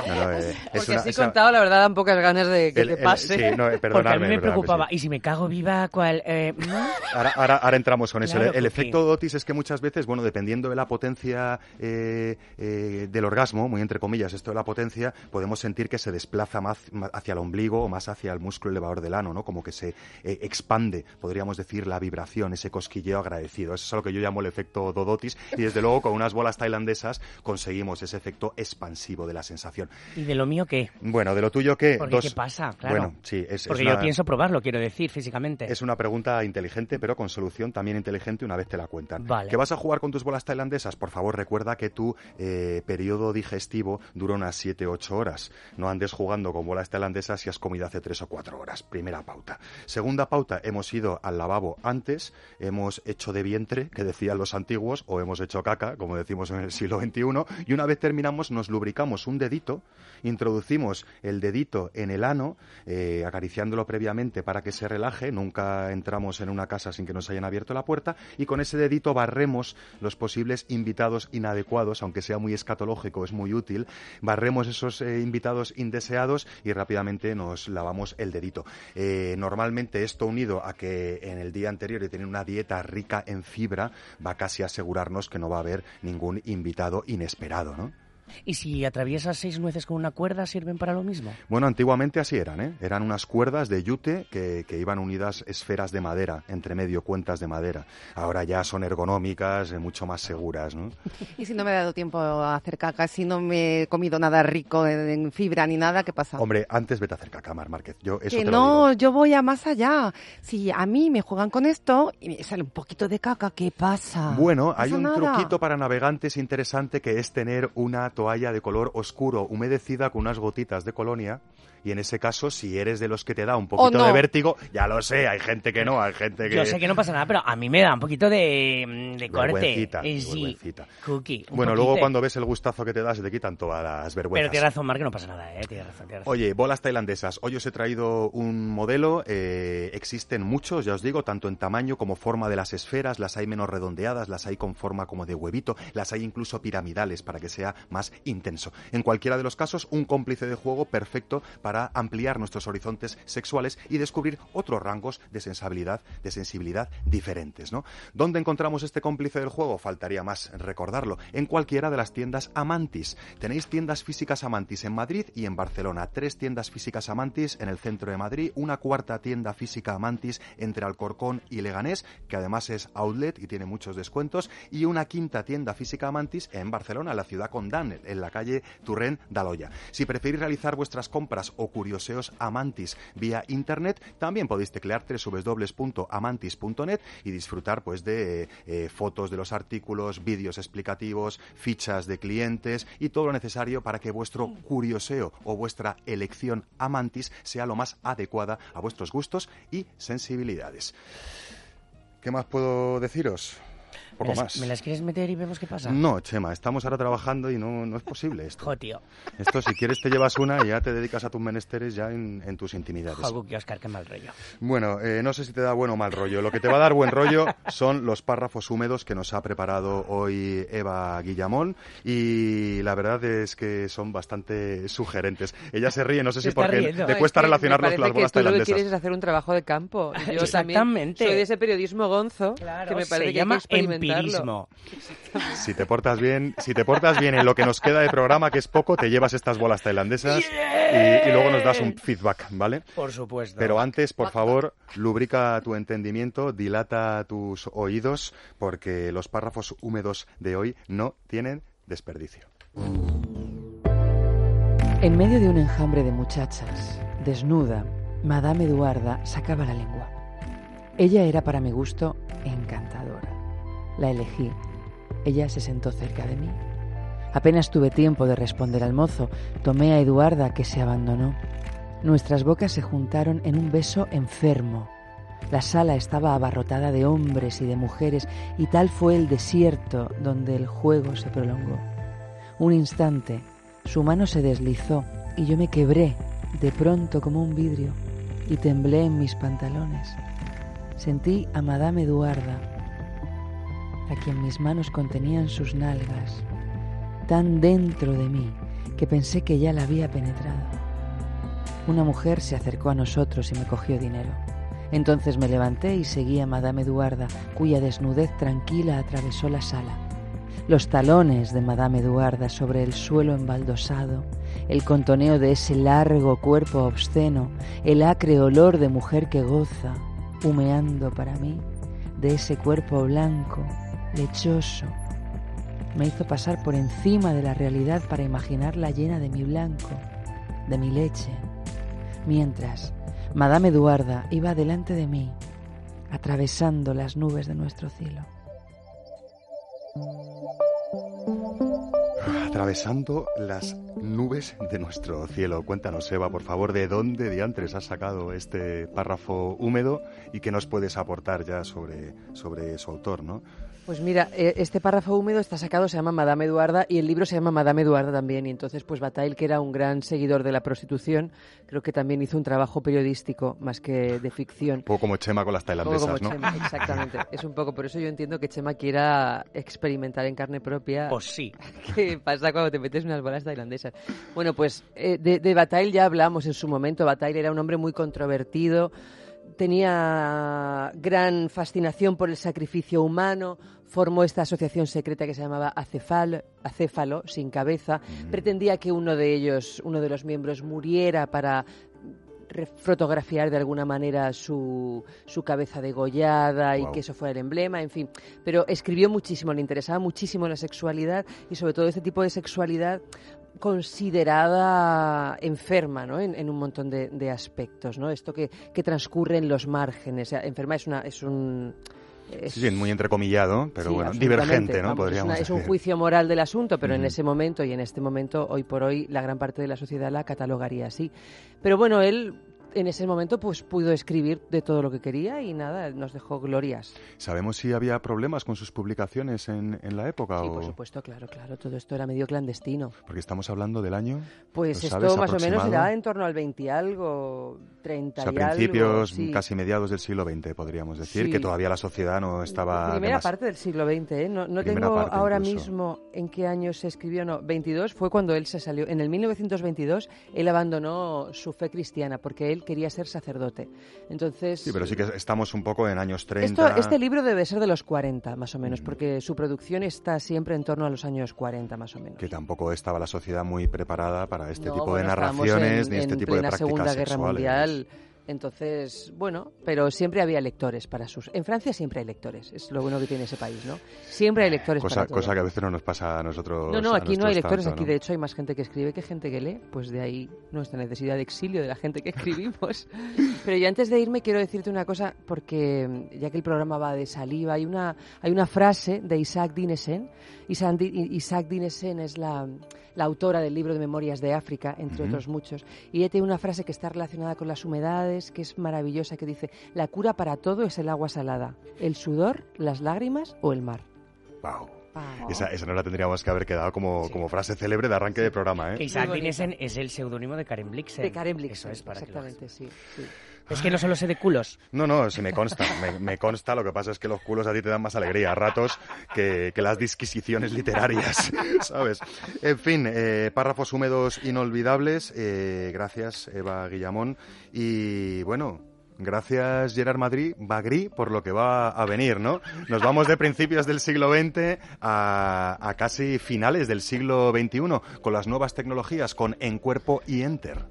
No, no, eh, es Porque una- así es una- contado, la verdad, dan pocas ganas de que El- te el- pase. sí, no, eh, Porque a mí me preocupaba. sí. ¿Y si me cago viva cuál? Eh, mm? Ahora, ahora- ahora entramos con eso. Claro, El, el Cookie. efecto dotis es que muchas veces, bueno, dependiendo de la potencia eh, eh, del orgasmo, muy entre comillas, esto de la potencia, podemos sentir que se desplaza más, más hacia el ombligo o más hacia el músculo elevador del ano, ¿no? Como que se eh, expande, podríamos decir, la vibración, ese cosquilleo agradecido. Eso es lo que yo llamo el efecto dodotis y desde luego con unas bolas tailandesas conseguimos ese efecto expansivo de la sensación. ¿Y de lo mío qué? Bueno, de lo tuyo, ¿qué? Porque, Dos- ¿qué pasa? Claro. Bueno, sí, es, es Porque una- yo pienso probarlo, quiero decir, físicamente. es una pregunta inteligente, pero con solución también inteligente una vez te la cuentan. Vale. ¿Que vas a jugar con tus bolas tailandesas? Por favor, recuerda que tu eh, periodo digestivo dura unas 7-8 horas. No andes jugando con bolas tailandesas si has comido hace 3 o 4 horas. Primera pauta. Segunda pauta, hemos ido al lavabo antes, hemos hecho de vientre, que decían los antiguos, o hemos hecho caca, como decimos en el siglo XXI, y una vez terminamos nos lubricamos un dedito, introducimos el dedito en el ano, eh, acariciándolo previamente para que se relaje, nunca entramos en una casa sin que nos hayan abierto la puerta, y con ese dedito barremos los posibles invitados inadecuados, aunque sea muy escatológico, es muy útil, barremos esos eh, invitados indeseados y rápidamente nos lavamos el dedito. Eh, normalmente esto unido a que en el día anterior de tener una dieta rica en fibra, va casi a asegurarnos que no va a haber ningún invitado inesperado, ¿no? ¿Y si atraviesas seis nueces con una cuerda, sirven para lo mismo? Bueno, antiguamente así eran, ¿eh? Eran unas cuerdas de yute que, que iban unidas esferas de madera, entre medio cuentas de madera. Ahora ya son ergonómicas, eh, mucho más seguras, ¿no? Y si no me he dado tiempo a hacer caca, si no me he comido nada rico en, fibra ni nada, ¿qué pasa? Hombre, antes vete a hacer caca, Mar Márquez. Yo eso que te lo no, digo. yo voy a más allá. Si a mí me juegan con esto y me sale un poquito de caca, ¿qué pasa? Bueno, No hay un nada. truquito para navegantes interesante que es tener una toalla de color oscuro humedecida con unas gotitas de colonia. Y en ese caso, si eres de los que te da un poquito no. de vértigo, ya lo sé, hay gente que no, hay gente que... Yo sé que no pasa nada, pero a mí me da un poquito de, mm, de corte. Vergüencita, Eh, sí, vergüencita. cookie. Bueno, luego cuando ves el gustazo que te da, se te quitan todas las vergüenzas. Pero tienes razón, Mar, que no pasa nada, ¿eh? Tienes razón, tienes razón. Oye, bolas tailandesas. Hoy os he traído un modelo. eh, existen muchos, ya os digo, tanto en tamaño como forma de las esferas. Las hay menos redondeadas, las hay con forma como de huevito, las hay incluso piramidales para que sea más intenso. En cualquiera de los casos, un cómplice de juego perfecto para ampliar nuestros horizontes sexuales y descubrir otros rangos de sensibilidad, de sensibilidad diferentes, ¿no? ¿Dónde encontramos este cómplice del juego? Faltaría más recordarlo. En cualquiera de las tiendas Amantis. Tenéis tiendas físicas Amantis en Madrid y en Barcelona. Tres tiendas físicas Amantis en el centro de Madrid. Una cuarta tienda física Amantis entre Alcorcón y Leganés, que además es outlet y tiene muchos descuentos. Y una quinta tienda física Amantis en Barcelona, la ciudad condán, en la calle Turren d'Aloya. Si preferís realizar vuestras compras o curioseos Amantis vía internet, también podéis teclear www.amantis.net y disfrutar pues de eh, fotos de los artículos, vídeos explicativos, fichas de clientes y todo lo necesario para que vuestro curioseo o vuestra elección Amantis sea lo más adecuada a vuestros gustos y sensibilidades. ¿Qué más puedo deciros? Poco ¿Me las, más. ¿Me las quieres meter y vemos qué pasa? No, Chema, estamos ahora trabajando y no, no es posible esto. Jo, tío. Esto, si quieres, te llevas una y ya te dedicas a tus menesteres ya en, en tus intimidades. Jo, Guki, Oscar, qué mal rollo. Bueno, eh, no sé si te da bueno o mal rollo. Lo que te va a dar buen rollo son los párrafos húmedos que nos ha preparado hoy Eva Guillamón y la verdad es que son bastante sugerentes. Ella se ríe, no sé si está porque riendo. le No, cuesta es que me relacionarnos con parece las bolas que tú lo que tailandesas. quieres es hacer un trabajo de campo. Yo también Exactamente. soy de ese periodismo gonzo Claro, que me se parece que llama hay que. Si te portas bien, si te portas bien en lo que nos queda de programa, que es poco, te llevas estas bolas tailandesas y, y luego nos das un feedback, ¿vale? Por supuesto. Pero antes, por favor, lubrica tu entendimiento, dilata tus oídos, porque los párrafos húmedos de hoy no tienen desperdicio. En medio de un enjambre de muchachas, desnuda, Madame Eduarda sacaba la lengua. Ella era para mi gusto encantadora. La elegí. Ella se sentó cerca de mí. Apenas tuve tiempo de responder al mozo, tomé a Eduarda que se abandonó. Nuestras bocas se juntaron en un beso enfermo. La sala estaba abarrotada de hombres y de mujeres y tal fue el desierto donde el juego se prolongó. Un instante, su mano se deslizó y yo me quebré de pronto como un vidrio y temblé en mis pantalones. Sentí a Madame Eduarda, a quien mis manos contenían sus nalgas, tan dentro de mí que pensé que ya la había penetrado. Una mujer se acercó a nosotros y me cogió dinero. Entonces me levanté y seguí a Madame Eduarda, cuya desnudez tranquila atravesó la sala. Los talones de Madame Eduarda sobre el suelo embaldosado, el contoneo de ese largo cuerpo obsceno, el acre olor de mujer que goza, humeando para mí, de ese cuerpo blanco, lechoso, me hizo pasar por encima de la realidad para imaginarla llena de mi blanco, de mi leche, mientras Madame Eduarda iba delante de mí, atravesando las nubes de nuestro cielo. Atravesando las nubes de nuestro cielo. Cuéntanos, Eva, por favor, de dónde diantres has sacado este párrafo húmedo y qué nos puedes aportar ya sobre, sobre su autor, ¿no? Pues mira, eh, este párrafo húmedo está sacado, se llama Madame Eduarda y el libro se llama Madame Eduarda también. Y entonces, pues Bataille, que era un gran seguidor de la prostitución, creo que también hizo un trabajo periodístico más que de ficción. Un poco como Chema con las Un poco tailandesas, como ¿no? Chema, exactamente. Es un poco, por eso yo entiendo que Chema quiera experimentar en carne propia. Pues sí. ¿Qué pasa cuando te metes unas bolas tailandesas? Bueno, pues eh, de, de Bataille ya hablamos en su momento. Bataille era un hombre muy controvertido, tenía gran fascinación por el sacrificio humano, formó esta asociación secreta que se llamaba Acefal, Acéfalo, sin cabeza, pretendía que uno de ellos, uno de los miembros, muriera para fotografiar de alguna manera su, su cabeza degollada y que eso fuera el emblema, en fin. Pero escribió muchísimo, le interesaba muchísimo la sexualidad y sobre todo este tipo de sexualidad considerada enferma ¿no? en, en un montón de, de aspectos. ¿no? Esto que, que transcurre en los márgenes. O sea, enferma es, una, es un... es- Sí, muy entrecomillado, pero Sí, bueno, divergente, ¿no? Vamos, es Podríamos una- es, un juicio moral del asunto, pero en ese momento y en este momento, hoy por hoy, la gran parte de la sociedad la catalogaría así. Pero bueno, él en ese momento pues pudo escribir de todo lo que quería y nada, nos dejó glorias. ¿Sabemos si había problemas con sus publicaciones en, en la época? Sí, o... por supuesto, claro, claro, todo esto era medio clandestino. Porque estamos hablando del año. Pues ¿lo esto sabes, más o menos era en torno al 20 y algo, 30 O sea, y algo. principios, sí. casi mediados del siglo XX, podríamos decir, Sí. que todavía la sociedad no estaba... Primera parte del siglo XX, ¿eh? No, no tengo ahora incluso. mismo en qué año se escribió, no, 22 fue cuando él se salió. En el 1922 él abandonó su fe cristiana porque él quería ser sacerdote. Entonces... Sí, pero sí que estamos un poco en años 30. Esto, este libro debe ser de los 40, más o menos, porque su producción está siempre en torno a los años 40, más o menos. que tampoco estaba la sociedad muy preparada para este No, tipo de narraciones en- ni este en tipo de prácticas Segunda Guerra sexuales. Entonces, bueno, pero siempre había lectores para sus... En Francia siempre hay lectores, es lo bueno que tiene ese país, ¿no? Siempre hay lectores Cosa, para todo. cosa que a veces no nos pasa a nosotros. No, no, aquí no hay lectores, tanto, aquí ¿no? de hecho hay más gente que escribe que gente que lee, pues de ahí nuestra necesidad de exilio de la gente que escribimos. Pero yo antes de irme quiero decirte una cosa, porque mm, ya que el programa va de saliva, hay una, hay una frase de Isaac Dinesen. Isaac, Di- Isaac Dinesen es la, la autora del libro de Memorias de África, entre otros muchos, y ella tiene una frase que está relacionada con las humedades, que es maravillosa, que dice, la cura para todo es el agua salada, el sudor, las lágrimas o el mar. Wow. Esa, esa no la tendríamos que haber quedado como, como frase célebre de arranque de programa, ¿eh? Isaac Dinesen es el seudónimo de Karen Blixen. De Karen Blixen, Eso es para que lo- exactamente, sí, sí. Es que no solo sé de culos. No, no, sí me consta, me, consta. Lo que pasa es que los culos a ti te dan más alegría a ratos que, que las disquisiciones literarias, ¿sabes? En fin, eh, párrafos húmedos inolvidables. eh, gracias, Eva Guillamón. Y bueno, gracias, Gerard Madrid, Bagri, por lo que va a venir, ¿no? Nos vamos de principios del siglo XX a, a casi finales del siglo XXI con las nuevas tecnologías, con En Cuerpo y Enter.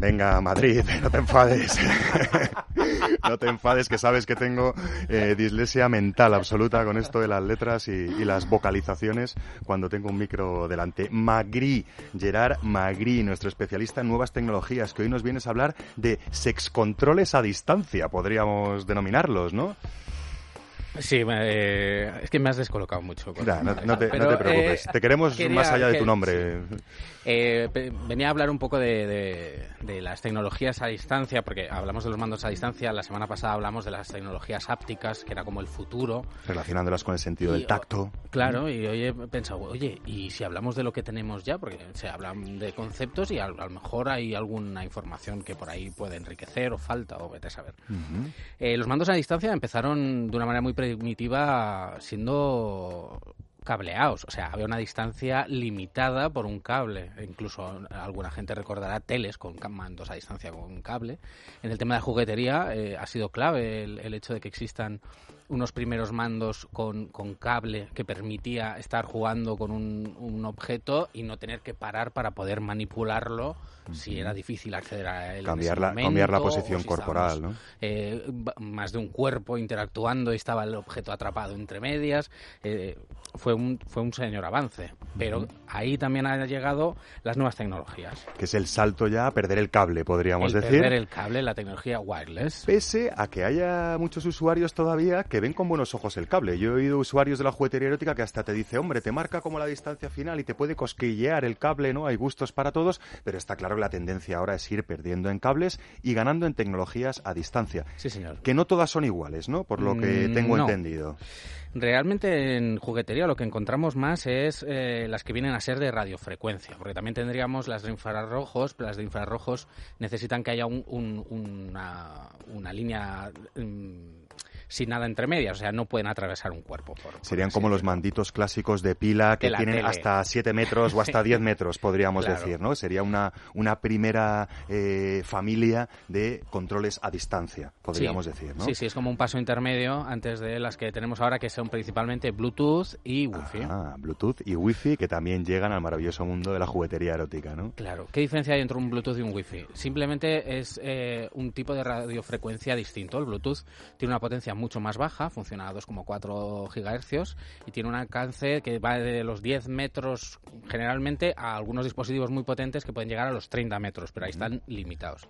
Venga, Madrid, no te enfades. no te enfades, que sabes que tengo eh, dislexia mental absoluta con esto de las letras y, y las vocalizaciones cuando tengo un micro delante. Magri, Gerard Magri, nuestro especialista en nuevas tecnologías, que hoy nos vienes a hablar de sexcontroles a distancia, podríamos denominarlos, ¿no? Sí, eh, es que me has descolocado mucho. Ya, no, no te, no Pero, te preocupes, eh, te queremos quería más allá de tu nombre. Eh, venía a hablar un poco de, de- de las tecnologías a distancia, porque hablamos de los mandos a distancia. La semana pasada hablamos de las tecnologías ápticas, que era como el futuro. Relacionándolas con el sentido Y, del tacto. Claro, y hoy he pensado, oye, ¿y si hablamos de lo que tenemos ya? Porque se hablan de conceptos y a, a lo mejor hay alguna información que por ahí puede enriquecer o falta, o vete a saber. Eh, los mandos a distancia empezaron de una manera muy primitiva siendo cableados, o sea, había una distancia limitada por un cable. Incluso alguna gente recordará teles con mandos a distancia con un cable. En el tema de juguetería eh, ha sido clave el hecho de que existan unos primeros mandos con, con cable que permitía estar jugando con un, un objeto y no tener que parar para poder manipularlo si era difícil acceder a él. en Cambiar ese la- cambiar la posición si corporal, estábamos, ¿no? eh, más de un cuerpo interactuando y estaba el objeto atrapado entre medias. Eh, fue, un, fue un señor avance. Pero Ujú. ahí también han llegado las nuevas tecnologías. Que es el salto ya a perder el cable, podríamos el decir. perder el cable, la tecnología wireless. Pese a que haya muchos usuarios todavía que ven con buenos ojos el cable. Yo he oído usuarios de la juguetería erótica que hasta te dice, hombre, te marca como la distancia final y te puede cosquillear el cable, ¿no? Hay gustos para todos, pero está claro que la tendencia ahora es ir perdiendo en cables y ganando en tecnologías a distancia. Sí, señor. Que no todas son iguales, ¿no? Por lo que Mm, tengo no. entendido. Realmente en juguetería lo que encontramos más es eh, las que vienen a ser de radiofrecuencia, porque también tendríamos las de infrarrojos, pero las de infrarrojos necesitan que haya un- un- una, una línea mm, sin nada entre medias, o sea, no pueden atravesar un cuerpo. Por, por Serían como los manditos clásicos de pila que De tienen tele. hasta 7 metros o hasta 10 metros, podríamos Claro. decir, ¿no? Sería una, una primera eh, familia de controles a distancia, podríamos Sí. decir, ¿no? Sí, sí, es como un paso intermedio antes de las que tenemos ahora, que son principalmente Bluetooth y Wi-Fi. Ah, Bluetooth y Wi-Fi que también llegan al maravilloso mundo de la juguetería erótica, ¿no? Claro. ¿Qué diferencia hay entre un Bluetooth y un Wi-Fi? Simplemente es eh, un tipo de radiofrecuencia distinto. El Bluetooth tiene una potencia mucho más baja, funciona a 2,4 gigahercios y tiene un alcance que va de los 10 metros generalmente a algunos dispositivos muy potentes que pueden llegar a los 30 metros, pero ahí están limitados.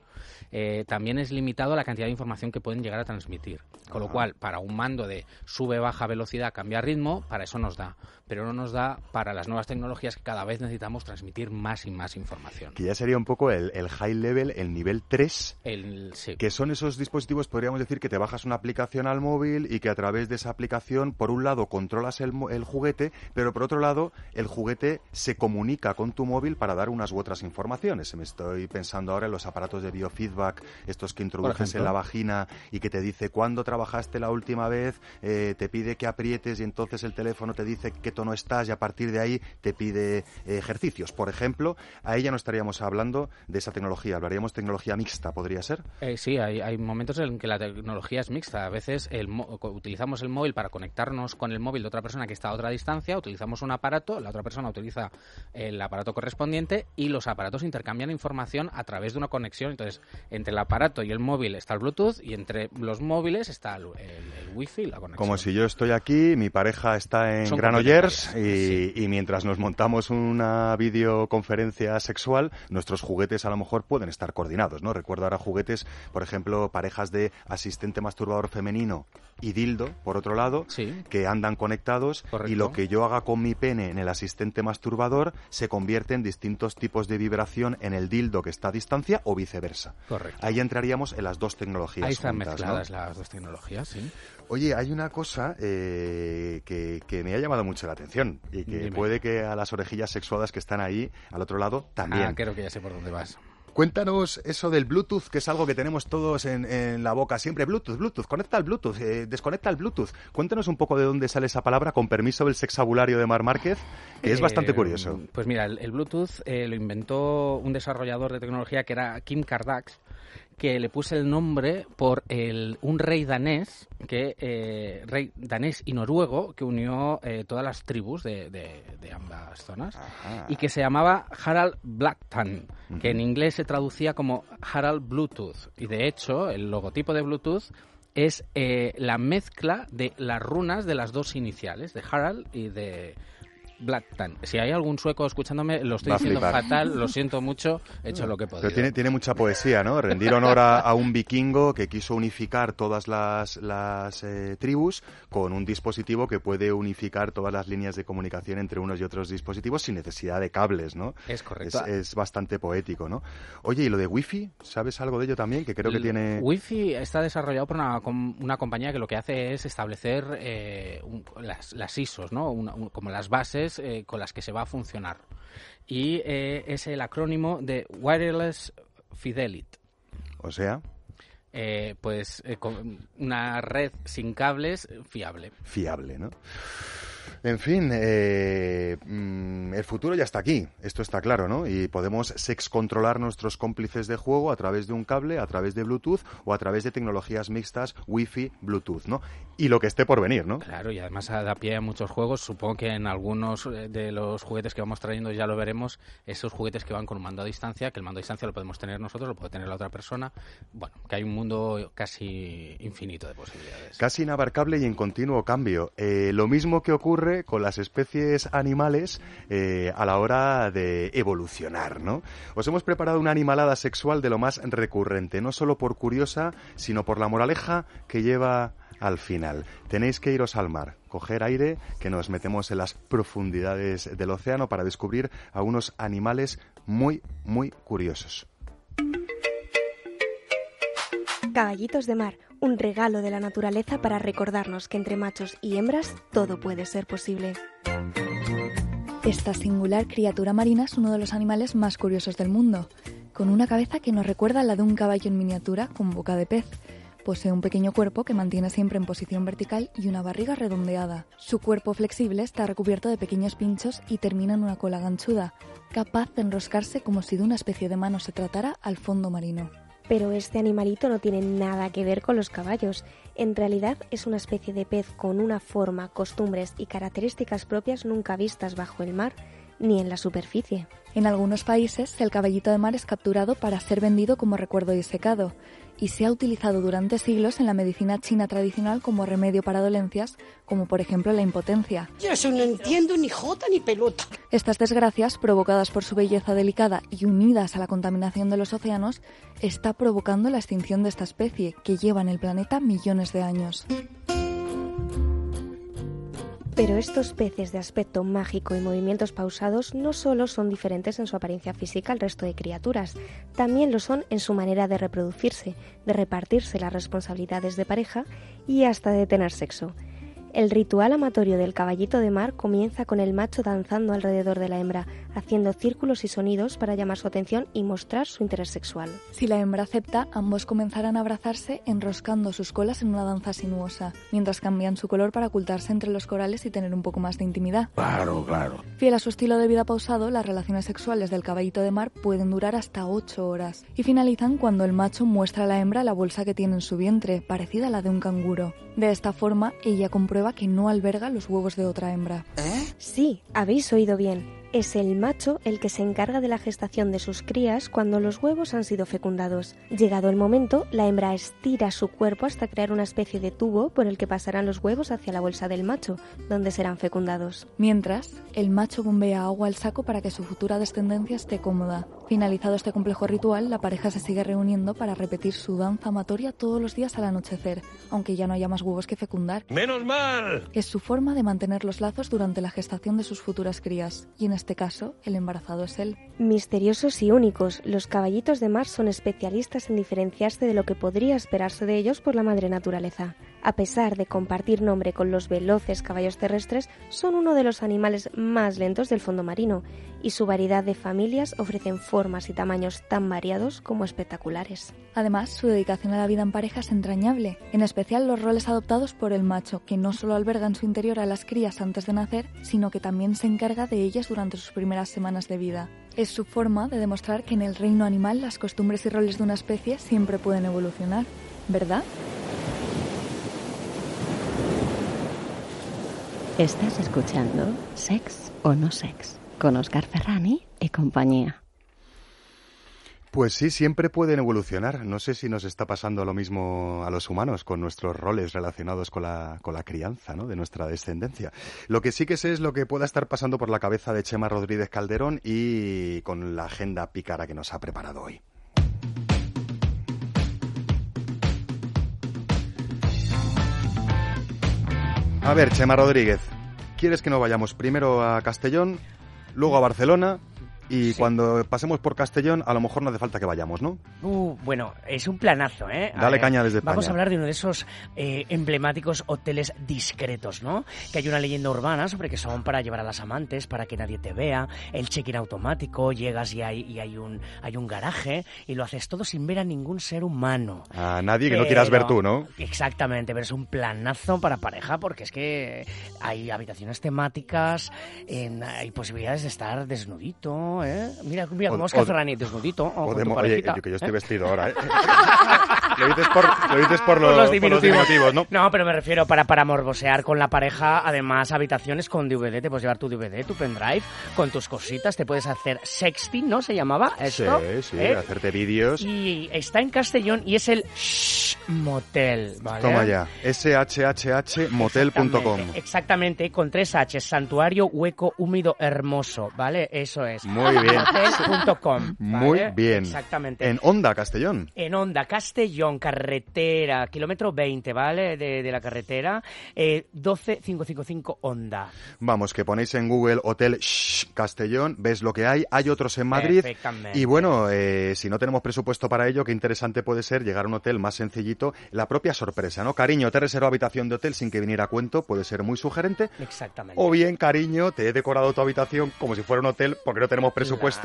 Eh, también es limitado la cantidad de información que pueden llegar a transmitir. Con lo Ajá. cual, para un mando de sube, baja velocidad, cambia ritmo, para eso nos da. Pero no nos da para las nuevas tecnologías que cada vez necesitamos transmitir más y más información. Que ya sería un poco el, el high level, el nivel 3, El, sí. que son esos dispositivos, podríamos decir, que te bajas una aplicación al móvil y que a través de esa aplicación, por un lado, controlas el, el juguete, pero por otro lado, el juguete se comunica con tu móvil para dar unas u otras informaciones. Me estoy pensando ahora en los aparatos de biofeedback, estos que introduces en la vagina y que te dice cuándo trabajaste la última vez, eh, te pide que aprietes y entonces el teléfono te dice qué tono estás y a partir de ahí te pide eh, ejercicios. Por ejemplo, ahí ya no estaríamos hablando de esa tecnología, hablaríamos tecnología mixta, ¿podría ser? Eh, sí, hay, hay momentos en que la tecnología es mixta. A veces el utilizamos el móvil para conectarnos con el móvil de otra persona que está a otra distancia, utilizamos un aparato, la otra persona utiliza el aparato correspondiente y los aparatos intercambian información a través de una conexión. Entonces, entre el aparato y el móvil está el Bluetooth y entre los móviles está el, el, el Wi-Fi, la conexión. Como si yo estoy aquí, mi pareja está en Son Granollers y, y mientras nos montamos una videoconferencia sexual, nuestros juguetes a lo mejor pueden estar coordinados, ¿no? Recuerdo ahora juguetes, por ejemplo, parejas de asistente masturbador femenino y dildo, por otro lado, Sí. que andan conectados Correcto. y lo que yo haga con mi pene en el asistente masturbador se convierte en distintos tipos de vibración en el dildo que está a distancia o viceversa. Correcto. Ahí entraríamos en las dos tecnologías Ahí están juntas, ¿no? mezcladas las dos tecnologías, sí. Oye, hay una cosa eh, que, que me ha llamado mucho la atención y que Dime. puede que a las orejillas sexuadas que están ahí al otro lado también. Ah, creo que ya sé por dónde vas. Cuéntanos eso del Bluetooth, que es algo que tenemos todos en, en la boca siempre. Bluetooth, Bluetooth, conecta el Bluetooth, eh, desconecta el Bluetooth. Cuéntanos un poco de dónde sale esa palabra, con permiso del sexabulario de Mar Márquez, que es bastante Eh, curioso. Pues mira, el, el Bluetooth eh, lo inventó un desarrollador de tecnología que era Kim Kardashian que le puse el nombre por el, un rey danés, que eh, rey danés y noruego, que unió eh, todas las tribus de, de- de ambas zonas, Ajá. y que se llamaba Harald Blackton, que en inglés se traducía como Harald Bluetooth. Y de hecho, el logotipo de Bluetooth es eh, la mezcla de las runas de las dos iniciales, de Harald y de Blackton. Si hay algún sueco escuchándome, lo estoy Va diciendo flipar. fatal, lo siento mucho, he hecho lo que he podido. Pero tiene, tiene mucha poesía, ¿no? Rendir honor a, a un vikingo que quiso unificar todas las, las eh, tribus con un dispositivo que puede unificar todas las líneas de comunicación entre unos y otros dispositivos sin necesidad de cables, ¿no? Es correcto. Es, es bastante poético, ¿no? Oye, ¿y lo de Wi-Fi? ¿Sabes algo de ello también? Que creo que El tiene... Wi-Fi está desarrollado por una, com- una compañía que lo que hace es establecer eh, un- las, las ISOs, ¿no? Una- un- como las bases eh, con las que se va a funcionar. Y eh, es el acrónimo de Wireless Fidelity. O sea, Eh, pues eh, con una red sin cables fiable. fiable, ¿no? En fin, eh, mm, el futuro ya está aquí, esto está claro, ¿no? Y podemos sex controlar nuestros cómplices de juego a través de un cable, a través de Bluetooth o a través de tecnologías mixtas Wi-Fi, Bluetooth, ¿no? Y lo que esté por venir, ¿no? Claro, y además da pie a muchos juegos. Supongo que en algunos eh, de los juguetes que vamos trayendo ya lo veremos. Esos juguetes que van con un mando a distancia, que el mando a distancia lo podemos tener nosotros, lo puede tener la otra persona. Bueno, que hay un mundo casi infinito de posibilidades. Casi inabarcable y en continuo cambio. Eh, lo mismo que ocurre con las especies animales eh, a la hora de evolucionar, ¿no? Os hemos preparado una animalada sexual de lo más recurrente, no solo por curiosa, sino por la moraleja que lleva al final. Tenéis que iros al mar, coger aire, que nos metemos en las profundidades del océano para descubrir a unos animales muy, muy curiosos. Caballitos de mar, un regalo de la naturaleza para recordarnos que entre machos y hembras todo puede ser posible. Esta singular criatura marina es uno de los animales más curiosos del mundo, con una cabeza que nos recuerda a la de un caballo en miniatura con boca de pez, Posee un pequeño cuerpo que mantiene siempre en posición vertical y una barriga redondeada. Su cuerpo flexible está recubierto de pequeños pinchos y termina en una cola ganchuda, capaz de enroscarse como si de una especie de mano se tratara al fondo marino. Pero este animalito no tiene nada que ver con los caballos. En realidad es una especie de pez con una forma, costumbres y características propias nunca vistas bajo el mar ni en la superficie. En algunos países, el caballito de mar es capturado para ser vendido como recuerdo disecado y se ha utilizado durante siglos en la medicina china tradicional como remedio para dolencias, como por ejemplo la impotencia. Yo eso no entiendo ni jota ni pelota. Estas desgracias, provocadas por su belleza delicada y unidas a la contaminación de los océanos, está provocando la extinción de esta especie, que lleva en el planeta millones de años. Pero estos peces de aspecto mágico y movimientos pausados no solo son diferentes en su apariencia física al resto de criaturas, también lo son en su manera de reproducirse, de repartirse las responsabilidades de pareja y hasta de tener sexo. El ritual amatorio del caballito de mar comienza con el macho danzando alrededor de la hembra, haciendo círculos y sonidos para llamar su atención y mostrar su interés sexual. Si la hembra acepta, ambos comenzarán a abrazarse enroscando sus colas en una danza sinuosa, mientras cambian su color para ocultarse entre los corales y tener un poco más de intimidad. Claro, claro. Fiel a su estilo de vida pausado, las relaciones sexuales del caballito de mar pueden durar hasta 8 horas y finalizan cuando el macho muestra a la hembra la bolsa que tiene en su vientre, parecida a la de un canguro. De esta forma, ella comprueba que no alberga los huevos de otra hembra. Sí, habéis oído bien. Es el macho el que se encarga de la gestación de sus crías cuando los huevos han sido fecundados. Llegado el momento, la hembra estira su cuerpo hasta crear una especie de tubo por el que pasarán los huevos hacia la bolsa del macho, donde serán fecundados. Mientras, el macho bombea agua al saco para que su futura descendencia esté cómoda. Finalizado este complejo ritual, la pareja se sigue reuniendo para repetir su danza amatoria todos los días al anochecer, aunque ya no haya más huevos que fecundar. ¡Menos mal! Es su forma de mantener los lazos durante la gestación de sus futuras crías, y en este caso, el embarazado es él. Misteriosos y únicos, los caballitos de mar son especialistas en diferenciarse de lo que podría esperarse de ellos por la madre naturaleza. A pesar de compartir nombre con los veloces caballos terrestres, son uno de los animales más lentos del fondo marino, y su variedad de familias ofrecen formas y tamaños tan variados como espectaculares. Además, su dedicación a la vida en pareja es entrañable, en especial los roles adoptados por el macho, que no solo alberga en su interior a las crías antes de nacer, sino que también se encarga de ellas durante sus primeras semanas de vida. Es su forma de demostrar que en el reino animal las costumbres y roles de una especie siempre pueden evolucionar, ¿verdad? Estás escuchando Sex o no Sex con Oscar Ferrani y compañía. Pues sí, siempre pueden evolucionar. No sé si nos está pasando lo mismo a los humanos con nuestros roles relacionados con la, con la crianza ¿no? de nuestra descendencia. Lo que sí que sé es lo que pueda estar pasando por la cabeza de Chema Rodríguez Calderón y con la agenda pícara que nos ha preparado hoy. A ver, Chema Rodríguez, ¿quieres que nos vayamos primero a Castellón, luego a Barcelona? Y cuando pasemos por Castellón, a lo mejor no hace falta que vayamos, ¿no? Uh, bueno, es un planazo, ¿eh? Dale ver, caña desde Vamos España. a hablar de uno de esos eh, emblemáticos hoteles discretos, ¿no? Que hay una leyenda urbana sobre que son para llevar a las amantes, para que nadie te vea, el check-in automático, llegas y hay, y hay, un, hay un garaje y lo haces todo sin ver a ningún ser humano. A nadie que no quieras ver tú, ¿no? Exactamente, pero es un planazo para pareja porque es que hay habitaciones temáticas, en- hay posibilidades de estar desnudito, ¿eh? Mira, mira O- cómo o- desnudito. o tu Podemos- oye, yo, que yo estoy vestido ahora, ¿eh? lo dices por, lo dices por, lo- Por los por diminutivos. diminutivos, ¿no? pero me refiero para, para morbosear con la pareja, además habitaciones con DVD, te puedes llevar tu DVD, tu pendrive, con tus cositas, te puedes hacer sexting, ¿no? Se llamaba esto. Sí, sí, ¿eh? hacerte vídeos. Y está en Castellón y es el Shh Motel, ¿vale? Toma ya, shhhmotel.com. Exactamente, con tres H, santuario hueco húmedo hermoso, ¿vale? Eso es. Muy bien. Motel.com, Muy bien. Exactamente. En Onda, Castellón. En Onda, Castellón, carretera, kilómetro 20, ¿vale? De, de la carretera, eh, 12555 Onda. Vamos, que ponéis en Google Hotel Shh, Castellón, ves lo que hay. Hay otros en Madrid. Perfectamente. Y bueno, eh, si no tenemos presupuesto para ello, qué interesante puede ser llegar a un hotel más sencillito. La propia sorpresa, ¿no? Cariño, te he reservado habitación de hotel sin que viniera a cuento, puede ser muy sugerente. Exactamente. O bien, cariño, te he decorado tu habitación como si fuera un hotel porque no tenemos presupuesto,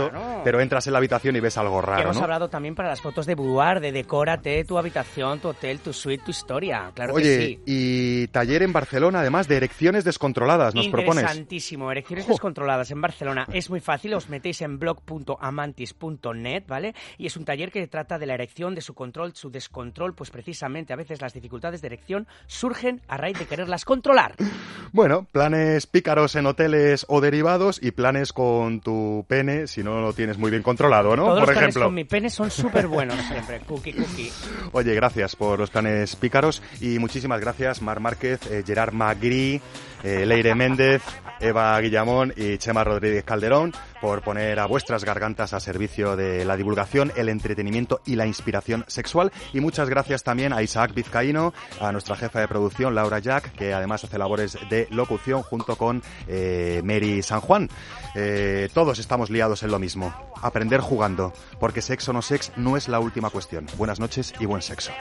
Claro. pero entras en la habitación y ves algo Que raro, hemos ¿no? hablado también para las fotos de boudoir, de decórate tu habitación, tu hotel, tu suite, tu historia. Claro que Oye, sí. y taller en Barcelona, además de erecciones descontroladas, nos propones. Interesantísimo. Erecciones descontroladas en Barcelona. Es muy fácil, os metéis en blog.amantis.net, ¿vale? Y es un taller que trata de la erección, de su control, su descontrol, pues precisamente a veces las dificultades de erección surgen a raíz de quererlas controlar. Bueno, planes pícaros en hoteles o derivados y planes con tu pene si no lo tienes muy bien controlado, ¿no? Todos Por los planes ejemplo. con mi pene son súper buenos siempre. Cookie, cookie. Oye, gracias por los planes pícaros y muchísimas gracias Mar Márquez, eh, Gerard Magri, eh, Leire Méndez, Eva Guillamón y Chema Rodríguez Calderón por poner a vuestras gargantas a servicio de la divulgación, el entretenimiento y la inspiración sexual. Y muchas gracias también a Isaac Vizcaíno, a nuestra jefa de producción Laura Jack, que además hace labores de locución junto con eh, Mary San Juan. Eh, todos estamos liados en lo mismo, aprender jugando, porque sexo no sex no es la última cuestión. Buenas noches y buen sexo.